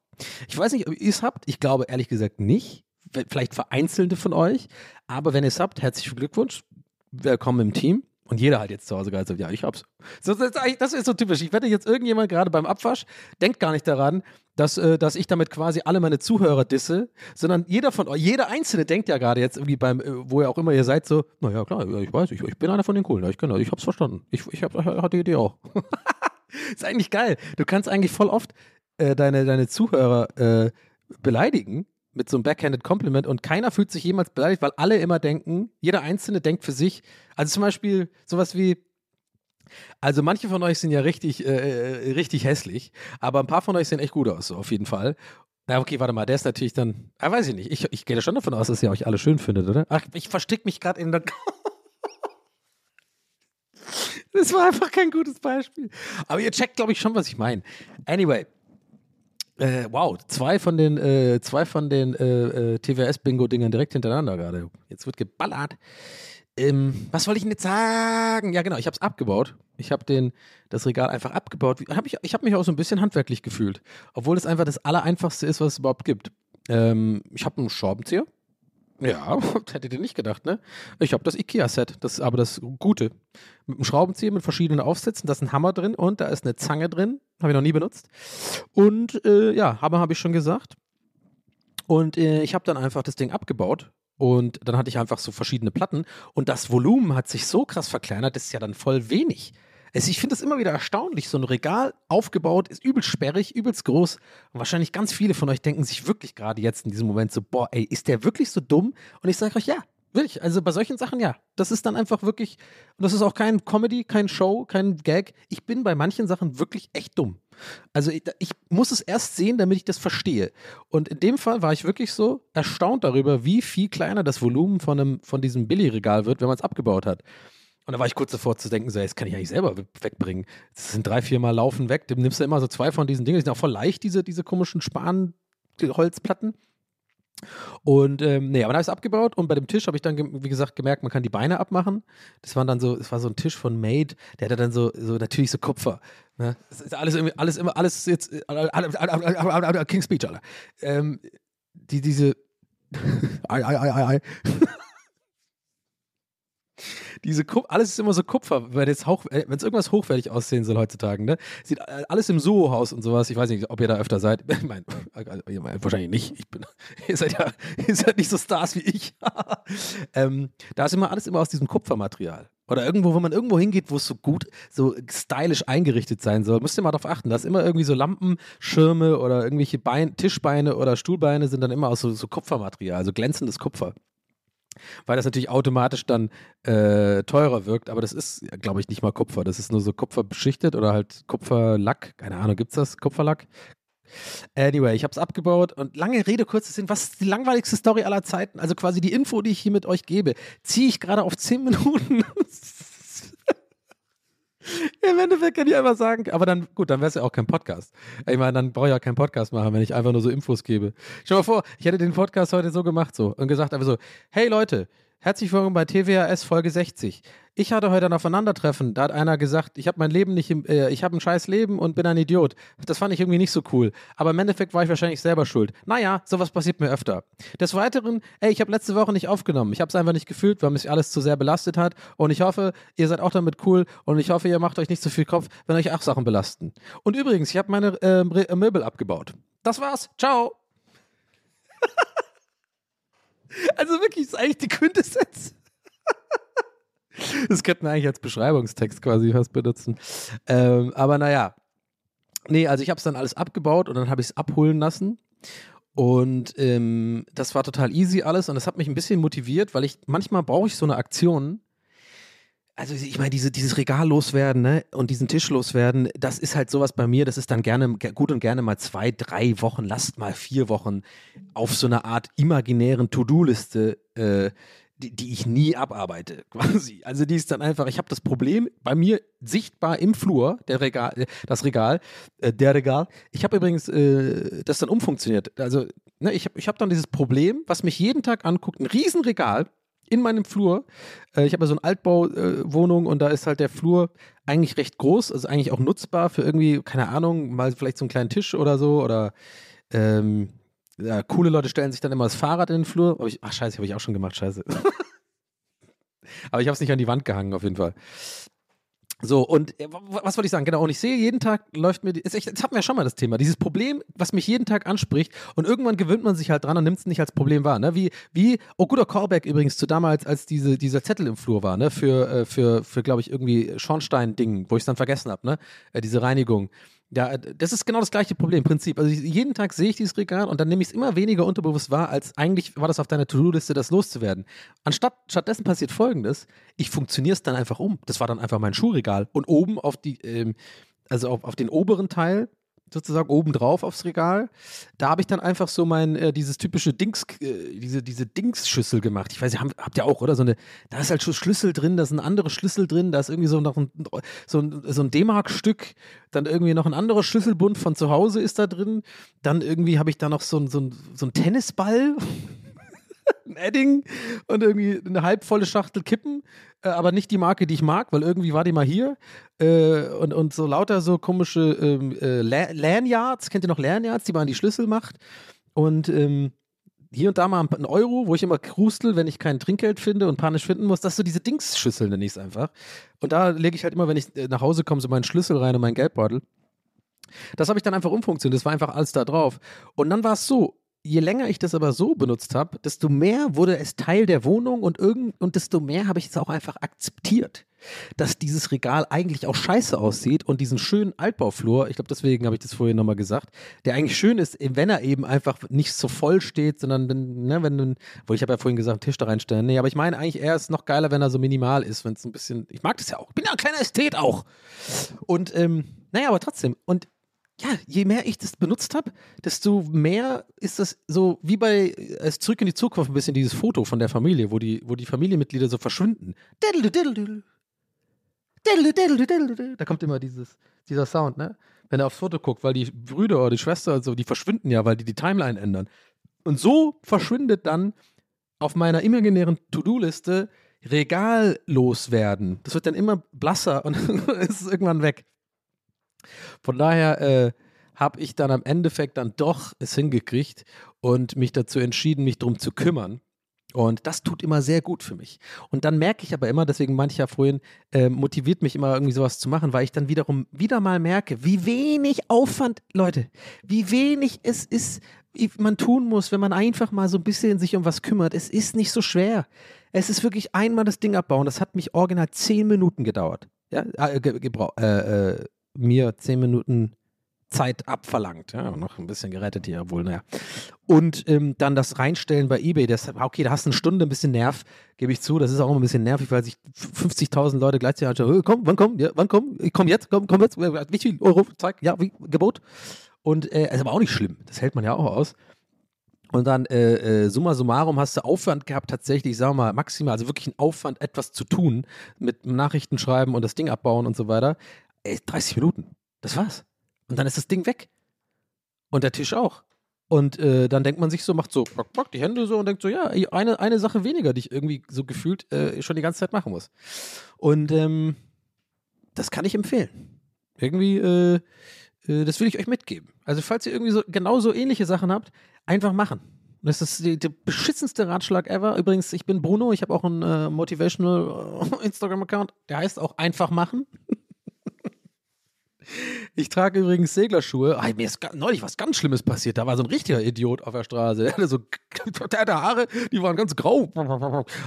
Ich weiß nicht, ob ihr es habt. Ich glaube ehrlich gesagt nicht. Vielleicht vereinzelte von euch. Aber wenn ihr es habt, herzlichen Glückwunsch. Willkommen im Team. Und jeder halt jetzt zu Hause so, ja, ich hab's. Das ist, das ist so typisch. Ich wette jetzt irgendjemand gerade beim Abwasch, denkt gar nicht daran, dass, äh, dass ich damit quasi alle meine Zuhörer disse, sondern jeder von euch, jeder Einzelne denkt ja gerade jetzt irgendwie beim, äh, wo ihr auch immer ihr seid, so, naja, klar, ich weiß, ich, ich bin einer von den Coolen, ich, ich hab's verstanden. Ich, ich hab, hatte die Idee auch. ist eigentlich geil. Du kannst eigentlich voll oft äh, deine, deine Zuhörer äh, beleidigen mit so einem Backhanded Compliment und keiner fühlt sich jemals beleidigt, weil alle immer denken, jeder Einzelne denkt für sich. Also zum Beispiel sowas wie, also manche von euch sind ja richtig, äh, äh, richtig hässlich, aber ein paar von euch sehen echt gut aus, so auf jeden Fall. Na, okay, warte mal, der ist natürlich dann, ah, weiß ich nicht. Ich, ich gehe da schon davon aus, dass ihr euch alle schön findet, oder? Ach, ich verstick mich gerade in der. das war einfach kein gutes Beispiel. Aber ihr checkt, glaube ich, schon, was ich meine. Anyway, äh, wow, zwei von den, äh, den äh, äh TWS-Bingo-Dingern direkt hintereinander gerade. Jetzt wird geballert. Ähm, was wollte ich denn jetzt sagen? Ja, genau, ich habe es abgebaut. Ich habe das Regal einfach abgebaut. Hab ich ich habe mich auch so ein bisschen handwerklich gefühlt. Obwohl es einfach das Allereinfachste ist, was es überhaupt gibt. Ähm, ich habe einen Schraubenzieher. Ja, hättet ihr nicht gedacht, ne? Ich habe das IKEA-Set, das ist aber das Gute. Mit einem Schraubenzieher mit verschiedenen Aufsätzen, da ist ein Hammer drin und da ist eine Zange drin. Habe ich noch nie benutzt. Und äh, ja, Hammer habe ich schon gesagt. Und äh, ich habe dann einfach das Ding abgebaut und dann hatte ich einfach so verschiedene Platten und das Volumen hat sich so krass verkleinert, das ist ja dann voll wenig. Also ich finde das immer wieder erstaunlich. So ein Regal aufgebaut ist übelst sperrig, übelst groß. Und wahrscheinlich ganz viele von euch denken sich wirklich gerade jetzt in diesem Moment so, boah, ey, ist der wirklich so dumm? Und ich sage euch, ja, wirklich. Also bei solchen Sachen ja. Das ist dann einfach wirklich, und das ist auch kein Comedy, kein Show, kein Gag. Ich bin bei manchen Sachen wirklich echt dumm. Also ich, ich, muss es erst sehen, damit ich das verstehe. Und in dem Fall war ich wirklich so erstaunt darüber, wie viel kleiner das Volumen von, einem, von diesem Billy-Regal wird, wenn man es abgebaut hat. Und da war ich kurz davor zu denken, so, das kann ich eigentlich selber wegbringen. Das sind drei, vier Mal Laufen weg. Dem nimmst du immer so zwei von diesen Dingen. Die sind auch voll leicht, diese, diese komischen Spanholzplatten. Und ähm, nee, aber dann habe ich abgebaut und bei dem Tisch habe ich dann, wie gesagt, gemerkt, man kann die Beine abmachen. Das waren dann so, es war so ein Tisch von Made, der hatte dann so, so natürlich so Kupfer. Ne? Das ist alles irgendwie, alles immer, alles jetzt, äh, King's Speech, Alter. Ähm, die, diese, ei, ei, ei, ei. Diese Kup alles ist immer so Kupfer, wenn es irgendwas hochwertig aussehen soll heutzutage, ne? Sieht äh, alles im Soho-Haus und sowas. Ich weiß nicht, ob ihr da öfter seid. Ich mein, meint wahrscheinlich nicht. Ich bin, ihr seid ja ihr seid nicht so Stars wie ich. ähm, da ist immer alles immer aus diesem Kupfermaterial. Oder irgendwo, wo man irgendwo hingeht, wo es so gut, so stylisch eingerichtet sein soll, müsst ihr mal darauf achten, dass immer irgendwie so Lampenschirme oder irgendwelche Bein, Tischbeine oder Stuhlbeine sind dann immer aus so, so Kupfermaterial, so glänzendes Kupfer. Weil das natürlich automatisch dann äh, teurer wirkt, aber das ist, glaube ich, nicht mal Kupfer. Das ist nur so Kupfer beschichtet oder halt Kupferlack. Keine Ahnung, gibt es das? Kupferlack? Anyway, ich habe es abgebaut und lange Rede, kurzer Sinn. Was ist die langweiligste Story aller Zeiten? Also quasi die Info, die ich hier mit euch gebe, ziehe ich gerade auf 10 Minuten. Im Endeffekt kann ich einfach sagen, aber dann, gut, dann wäre es ja auch kein Podcast. Ich meine, dann brauche ich ja keinen Podcast machen, wenn ich einfach nur so Infos gebe. Stell mal vor, ich hätte den Podcast heute so gemacht so und gesagt einfach so, hey Leute, Herzlich willkommen bei TWAS Folge 60. Ich hatte heute ein Aufeinandertreffen. Da hat einer gesagt, ich habe mein Leben nicht, im, äh, ich habe ein scheiß Leben und bin ein Idiot. Das fand ich irgendwie nicht so cool. Aber im Endeffekt war ich wahrscheinlich selber schuld. Naja, sowas passiert mir öfter. Des Weiteren, ey, ich habe letzte Woche nicht aufgenommen. Ich habe es einfach nicht gefühlt, weil mich alles zu sehr belastet hat. Und ich hoffe, ihr seid auch damit cool. Und ich hoffe, ihr macht euch nicht so viel Kopf, wenn euch auch Sachen belasten. Und übrigens, ich habe meine äh, Möbel abgebaut. Das war's. Ciao. Also wirklich, ist eigentlich die Quintessenz. Das könnten wir eigentlich als Beschreibungstext quasi fast benutzen. Ähm, aber naja. Nee, also ich habe es dann alles abgebaut und dann habe ich es abholen lassen. Und ähm, das war total easy alles und das hat mich ein bisschen motiviert, weil ich manchmal brauche ich so eine Aktion, also ich meine, diese, dieses Regal loswerden ne, und diesen Tisch loswerden, das ist halt sowas bei mir, das ist dann gerne, gut und gerne mal zwei, drei Wochen, lasst mal vier Wochen auf so einer Art imaginären To-Do-Liste, äh, die, die ich nie abarbeite, quasi. Also die ist dann einfach, ich habe das Problem bei mir sichtbar im Flur, der Regal, das Regal, äh, der Regal. Ich habe übrigens äh, das dann umfunktioniert. Also ne, ich habe ich hab dann dieses Problem, was mich jeden Tag anguckt, ein Riesenregal, in meinem Flur. Äh, ich habe ja so eine Altbauwohnung äh, und da ist halt der Flur eigentlich recht groß, also eigentlich auch nutzbar für irgendwie, keine Ahnung, mal vielleicht so einen kleinen Tisch oder so oder ähm, ja, coole Leute stellen sich dann immer das Fahrrad in den Flur. Ich, ach scheiße, habe ich auch schon gemacht, scheiße. Aber ich habe es nicht an die Wand gehangen, auf jeden Fall. So, und äh, was wollte ich sagen? Genau, und ich sehe, jeden Tag läuft mir, jetzt, jetzt hatten wir ja schon mal das Thema, dieses Problem, was mich jeden Tag anspricht und irgendwann gewöhnt man sich halt dran und nimmt es nicht als Problem wahr, ne? Wie, wie, oh guter Callback übrigens zu damals, als diese, dieser Zettel im Flur war, ne? Für, äh, für, für glaube ich, irgendwie Schornstein-Ding, wo ich es dann vergessen habe, ne? Äh, diese Reinigung. Ja, das ist genau das gleiche Problem, Prinzip. Also jeden Tag sehe ich dieses Regal und dann nehme ich es immer weniger unterbewusst wahr, als eigentlich war das auf deiner To-Do-Liste, das loszuwerden. Anstatt, stattdessen passiert folgendes, ich funktioniere es dann einfach um. Das war dann einfach mein Schuhregal. Und oben auf die, ähm, also auf, auf den oberen Teil sozusagen obendrauf aufs Regal. Da habe ich dann einfach so mein, äh, dieses typische Dings, äh, diese, diese Dingsschüssel gemacht. Ich weiß nicht, habt ihr auch, oder? So eine, da ist halt schon Schlüssel drin, da ist ein anderer Schlüssel drin, da ist irgendwie so noch ein, so ein, so ein D-Mark-Stück, dann irgendwie noch ein anderer Schlüsselbund von zu Hause ist da drin. Dann irgendwie habe ich da noch so ein, so ein, so ein Tennisball. Ein Edding und irgendwie eine halbvolle Schachtel Kippen, äh, aber nicht die Marke, die ich mag, weil irgendwie war die mal hier. Äh, und, und so lauter so komische ähm, äh, Lanyards, kennt ihr noch Lanyards, die man an die Schlüssel macht? Und ähm, hier und da mal ein Euro, wo ich immer krustel, wenn ich kein Trinkgeld finde und panisch finden muss. Das ist so diese Dingsschüssel, nenne ich es einfach. Und da lege ich halt immer, wenn ich äh, nach Hause komme, so meinen Schlüssel rein und meinen Geldbeutel. Das habe ich dann einfach umfunktioniert. Das war einfach alles da drauf. Und dann war es so, je länger ich das aber so benutzt habe, desto mehr wurde es Teil der Wohnung und, irgend, und desto mehr habe ich es auch einfach akzeptiert, dass dieses Regal eigentlich auch scheiße aussieht und diesen schönen Altbauflur, ich glaube, deswegen habe ich das vorhin nochmal gesagt, der eigentlich schön ist, wenn er eben einfach nicht so voll steht, sondern ne, wenn wo ich habe ja vorhin gesagt, Tisch da reinstellen. Nee, aber ich meine eigentlich, er ist noch geiler, wenn er so minimal ist, wenn es ein bisschen, ich mag das ja auch, ich bin ja ein kleiner Ästhet auch. Und, ähm, naja, aber trotzdem, und ja, je mehr ich das benutzt habe, desto mehr ist das so wie bei es zurück in die Zukunft ein bisschen dieses Foto von der Familie, wo die, wo die Familienmitglieder so verschwinden. Da kommt immer dieses, dieser Sound, ne? Wenn er aufs Foto guckt, weil die Brüder oder die Schwester und so, die verschwinden ja, weil die die Timeline ändern. Und so verschwindet dann auf meiner imaginären To-Do-Liste Regal loswerden. Das wird dann immer blasser und ist irgendwann weg. Von daher äh, habe ich dann am Endeffekt dann doch es hingekriegt und mich dazu entschieden, mich darum zu kümmern. Und das tut immer sehr gut für mich. Und dann merke ich aber immer, deswegen ich ja vorhin, äh, motiviert mich immer irgendwie sowas zu machen, weil ich dann wiederum wieder mal merke, wie wenig Aufwand, Leute, wie wenig es ist, wie man tun muss, wenn man einfach mal so ein bisschen sich um was kümmert. Es ist nicht so schwer. Es ist wirklich einmal das Ding abbauen. Das hat mich original zehn Minuten gedauert. Ja, äh, äh, äh, mir zehn Minuten Zeit abverlangt. Ja, noch ein bisschen gerettet hier, obwohl, naja. Und ähm, dann das Reinstellen bei Ebay, das, okay, da hast du eine Stunde ein bisschen Nerv, gebe ich zu. Das ist auch immer ein bisschen nervig, weil sich 50.000 Leute gleichzeitig anschauen, "Äh, komm, wann komm, ja, wann komm, ich komm jetzt, komm, komm jetzt, wie viel Euro, zeig, ja, wie, Gebot. Und äh, ist aber auch nicht schlimm, das hält man ja auch aus. Und dann, äh, äh, summa summarum, hast du Aufwand gehabt, tatsächlich, ich sag mal, maximal, also wirklich einen Aufwand, etwas zu tun, mit Nachrichten schreiben und das Ding abbauen und so weiter. Ey, 30 Minuten. Das war's. Und dann ist das Ding weg. Und der Tisch auch. Und äh, dann denkt man sich so, macht so, bock, bock, die Hände so und denkt so, ja, eine, eine Sache weniger, die ich irgendwie so gefühlt äh, schon die ganze Zeit machen muss. Und ähm, das kann ich empfehlen. Irgendwie, äh, äh, das will ich euch mitgeben. Also, falls ihr irgendwie so genauso ähnliche Sachen habt, einfach machen. Das ist der beschissenste Ratschlag ever. Übrigens, ich bin Bruno, ich habe auch einen äh, Motivational äh, Instagram-Account, der heißt auch einfach machen. Ich trage übrigens Seglerschuhe. Ah, mir ist neulich was ganz Schlimmes passiert. Da war so ein richtiger Idiot auf der Straße. Der hatte so hatte Haare, die waren ganz grau.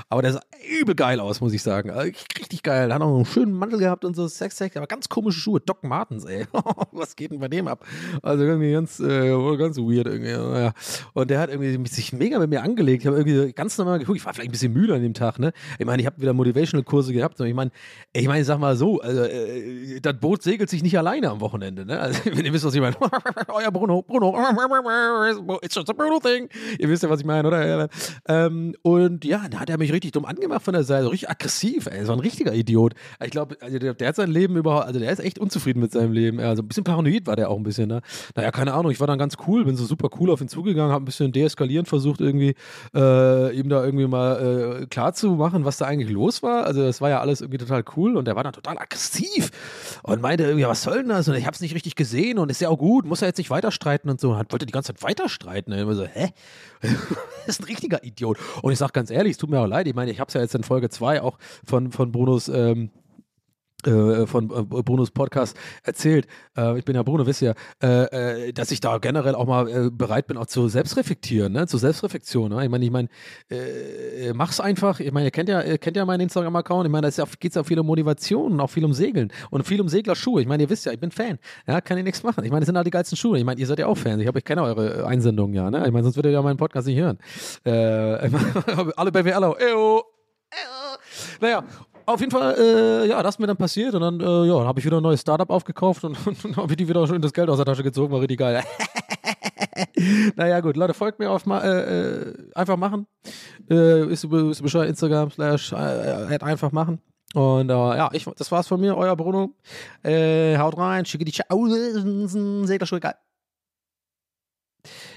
Aber der sah übel geil aus, muss ich sagen. Also Richtig geil. Hat auch einen schönen Mantel gehabt und so. Sex, Sex, aber ganz komische Schuhe. Doc Martens, ey. was geht denn bei dem ab? Also irgendwie ganz, äh, ganz weird irgendwie. Und der hat irgendwie sich mega mit mir angelegt. Ich habe irgendwie ganz normal geguckt. Ich war vielleicht ein bisschen müde an dem Tag, ne? Ich meine, ich habe wieder Motivational-Kurse gehabt. Ich meine, ich meine, sag mal so, also, äh, das Boot segelt sich nicht alleine am Wochenende, ne? Also, wenn ihr wisst, was ich meine. Euer Bruno, Bruno, it's just a Bruno thing. Ihr wisst ja, was ich meine, oder? Ähm, und ja, da hat er mich richtig dumm angemacht von der Seite, so richtig aggressiv, ey. So ein richtiger Idiot. Ich glaube, also der, der hat sein Leben überhaupt, also der ist echt unzufrieden mit seinem Leben. Also ein bisschen paranoid war der auch ein bisschen, ne? Naja, keine Ahnung, ich war dann ganz cool, bin so super cool auf ihn zugegangen, habe ein bisschen deeskalierend versucht, irgendwie äh, ihm da irgendwie mal äh, klar zu machen, was da eigentlich los war. Also das war ja alles irgendwie total cool und der war dann total aggressiv und meinte irgendwie, was soll denn das? Und ich habe es nicht richtig gesehen und ist ja auch gut, muss er jetzt nicht weiter streiten und so. Und wollte die ganze Zeit weiter streiten. Und ich immer so, hä? das ist ein richtiger Idiot. Und ich sag ganz ehrlich, es tut mir auch leid. Ich meine, ich habe es ja jetzt in Folge 2 auch von, von Brunos ähm, äh, von äh, Brunos Podcast erzählt, äh, ich bin ja Bruno, wisst ihr, äh, äh, dass ich da generell auch mal äh, bereit bin, auch zu selbstreflektieren, ne? zu Selbstreflexion. Ne? Ich meine, ich meine, äh, mach's einfach. Ich meine, ihr kennt ja, ihr kennt ja meinen Instagram-Account. Ich meine, da ja, geht es auch viel um Motivation und auch viel um Segeln und viel um Seglerschuhe. Ich meine, ihr wisst ja, ich bin Fan. Ja, kann ich nichts machen. Ich meine, das sind auch die geilsten Schuhe. Ich meine, ihr seid ja auch Fans. Ich, ich kenne eure Einsendungen ja. Ne? Ich meine, sonst würdet ihr ja meinen Podcast nicht hören. Äh, alle Eyo. Eyo. Naja, auf jeden Fall, äh, ja, das ist mir dann passiert und dann, äh, ja, habe ich wieder ein neues Startup aufgekauft und, und habe ich die wieder schön das Geld aus der Tasche gezogen, war richtig geil. naja, gut, Leute, folgt mir auf äh, äh, einfach machen. Äh, ist, ist Bescheid, Instagram slash äh, einfach machen. Und äh, ja, ich, das war's von mir, euer Bruno. Äh, haut rein, schicke die Ciao, seht das schon geil.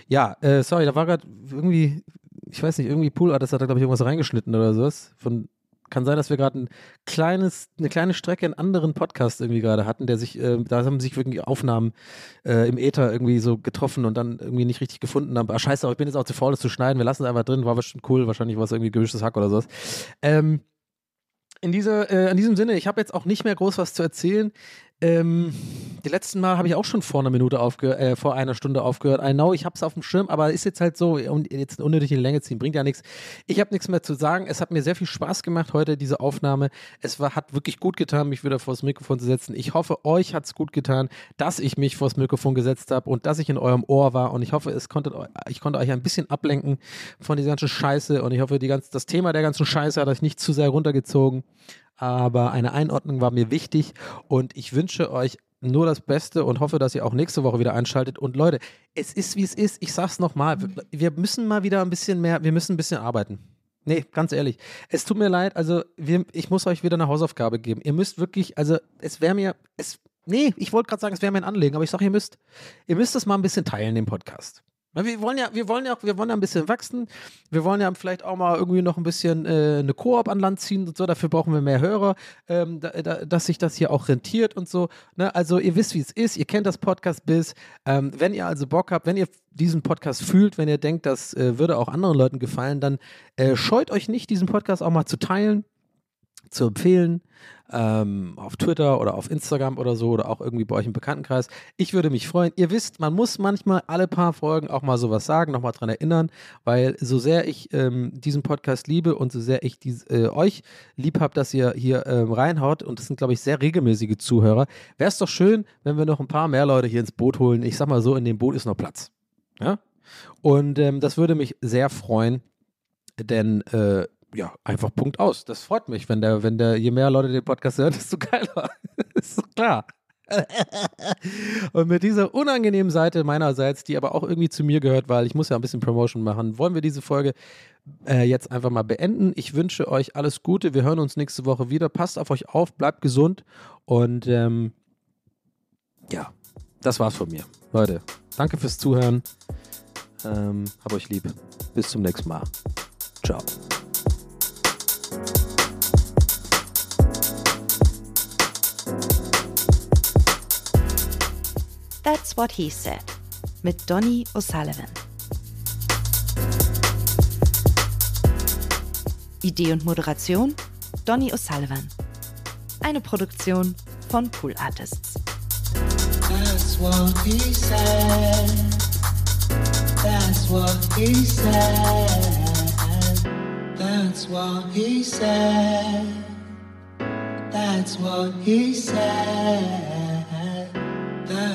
Ja, äh, sorry, da war gerade irgendwie, ich weiß nicht, irgendwie Pool Artist hat da, glaube ich, irgendwas reingeschnitten oder sowas. Von, kann sein, dass wir gerade ein kleines, eine kleine Strecke in anderen Podcast irgendwie gerade hatten, der sich, äh, da haben sich wirklich Aufnahmen äh, im Äther irgendwie so getroffen und dann irgendwie nicht richtig gefunden haben. Ah, scheiße, aber ich bin jetzt auch zu faul, das zu schneiden. Wir lassen es einfach drin, war bestimmt cool, wahrscheinlich war es irgendwie gemischtes Hack oder sowas. Ähm, in, dieser, äh, in diesem Sinne, ich habe jetzt auch nicht mehr groß was zu erzählen. Ähm, die letzten Mal habe ich auch schon vor einer Minute aufgehört, äh, vor einer Stunde aufgehört. I know, ich habe es auf dem Schirm, aber ist jetzt halt so, und jetzt unnötig in Länge ziehen, bringt ja nichts. Ich habe nichts mehr zu sagen. Es hat mir sehr viel Spaß gemacht heute, diese Aufnahme. Es war, hat wirklich gut getan, mich wieder vors Mikrofon zu setzen. Ich hoffe, euch hat es gut getan, dass ich mich vors Mikrofon gesetzt habe und dass ich in eurem Ohr war. Und ich hoffe, es konnte, ich konnte euch ein bisschen ablenken von dieser ganzen Scheiße. Und ich hoffe, die ganze, das Thema der ganzen Scheiße hat euch nicht zu sehr runtergezogen aber eine Einordnung war mir wichtig und ich wünsche euch nur das Beste und hoffe, dass ihr auch nächste Woche wieder einschaltet. Und Leute, es ist wie es ist. Ich sag's nochmal. Wir müssen mal wieder ein bisschen mehr, wir müssen ein bisschen arbeiten. Nee, ganz ehrlich. Es tut mir leid, also wir, ich muss euch wieder eine Hausaufgabe geben. Ihr müsst wirklich, also es wäre mir, es, nee, ich wollte gerade sagen, es wäre mir ein Anliegen, aber ich sage, ihr müsst, ihr müsst das mal ein bisschen teilen, den Podcast. Wir wollen ja, wir wollen ja auch, wir wollen ja ein bisschen wachsen. Wir wollen ja vielleicht auch mal irgendwie noch ein bisschen äh, eine Koop an Land ziehen und so. Dafür brauchen wir mehr Hörer, ähm, da, da, dass sich das hier auch rentiert und so. Ne? Also ihr wisst, wie es ist. Ihr kennt das Podcast-Biz. Ähm, wenn ihr also Bock habt, wenn ihr diesen Podcast fühlt, wenn ihr denkt, das äh, würde auch anderen Leuten gefallen, dann äh, scheut euch nicht, diesen Podcast auch mal zu teilen, zu empfehlen ähm, auf Twitter oder auf Instagram oder so oder auch irgendwie bei euch im Bekanntenkreis. Ich würde mich freuen. Ihr wisst, man muss manchmal alle paar Folgen auch mal sowas sagen, nochmal dran erinnern, weil so sehr ich ähm, diesen Podcast liebe und so sehr ich dies, äh, euch lieb habe, dass ihr hier ähm, reinhaut und das sind, glaube ich, sehr regelmäßige Zuhörer, wäre es doch schön, wenn wir noch ein paar mehr Leute hier ins Boot holen. Ich sag mal so, in dem Boot ist noch Platz. Ja? Und ähm, das würde mich sehr freuen, denn äh, ja, einfach Punkt aus. Das freut mich, wenn der, wenn der, je mehr Leute den Podcast hören, desto geiler. ist klar. Und mit dieser unangenehmen Seite meinerseits, die aber auch irgendwie zu mir gehört, weil ich muss ja ein bisschen Promotion machen, wollen wir diese Folge äh, jetzt einfach mal beenden. Ich wünsche euch alles Gute. Wir hören uns nächste Woche wieder. Passt auf euch auf, bleibt gesund und ähm, ja, das war's von mir. Leute, danke fürs Zuhören. Ähm, hab euch lieb. Bis zum nächsten Mal. Ciao. That's What He Said mit Donny O'Sullivan. Idee und Moderation Donny O'Sullivan. Eine Produktion von Pool Artists. That's what he said. That's what he said. That's what he said. That's what he said.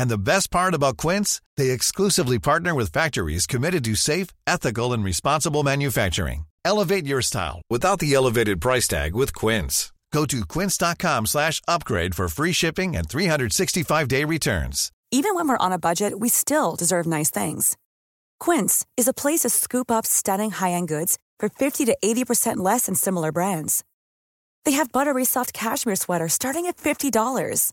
And the best part about Quince, they exclusively partner with factories committed to safe, ethical, and responsible manufacturing. Elevate your style without the elevated price tag with Quince. Go to quince.com slash upgrade for free shipping and 365-day returns. Even when we're on a budget, we still deserve nice things. Quince is a place to scoop up stunning high-end goods for 50 to 80% less than similar brands. They have buttery soft cashmere sweaters starting at $50,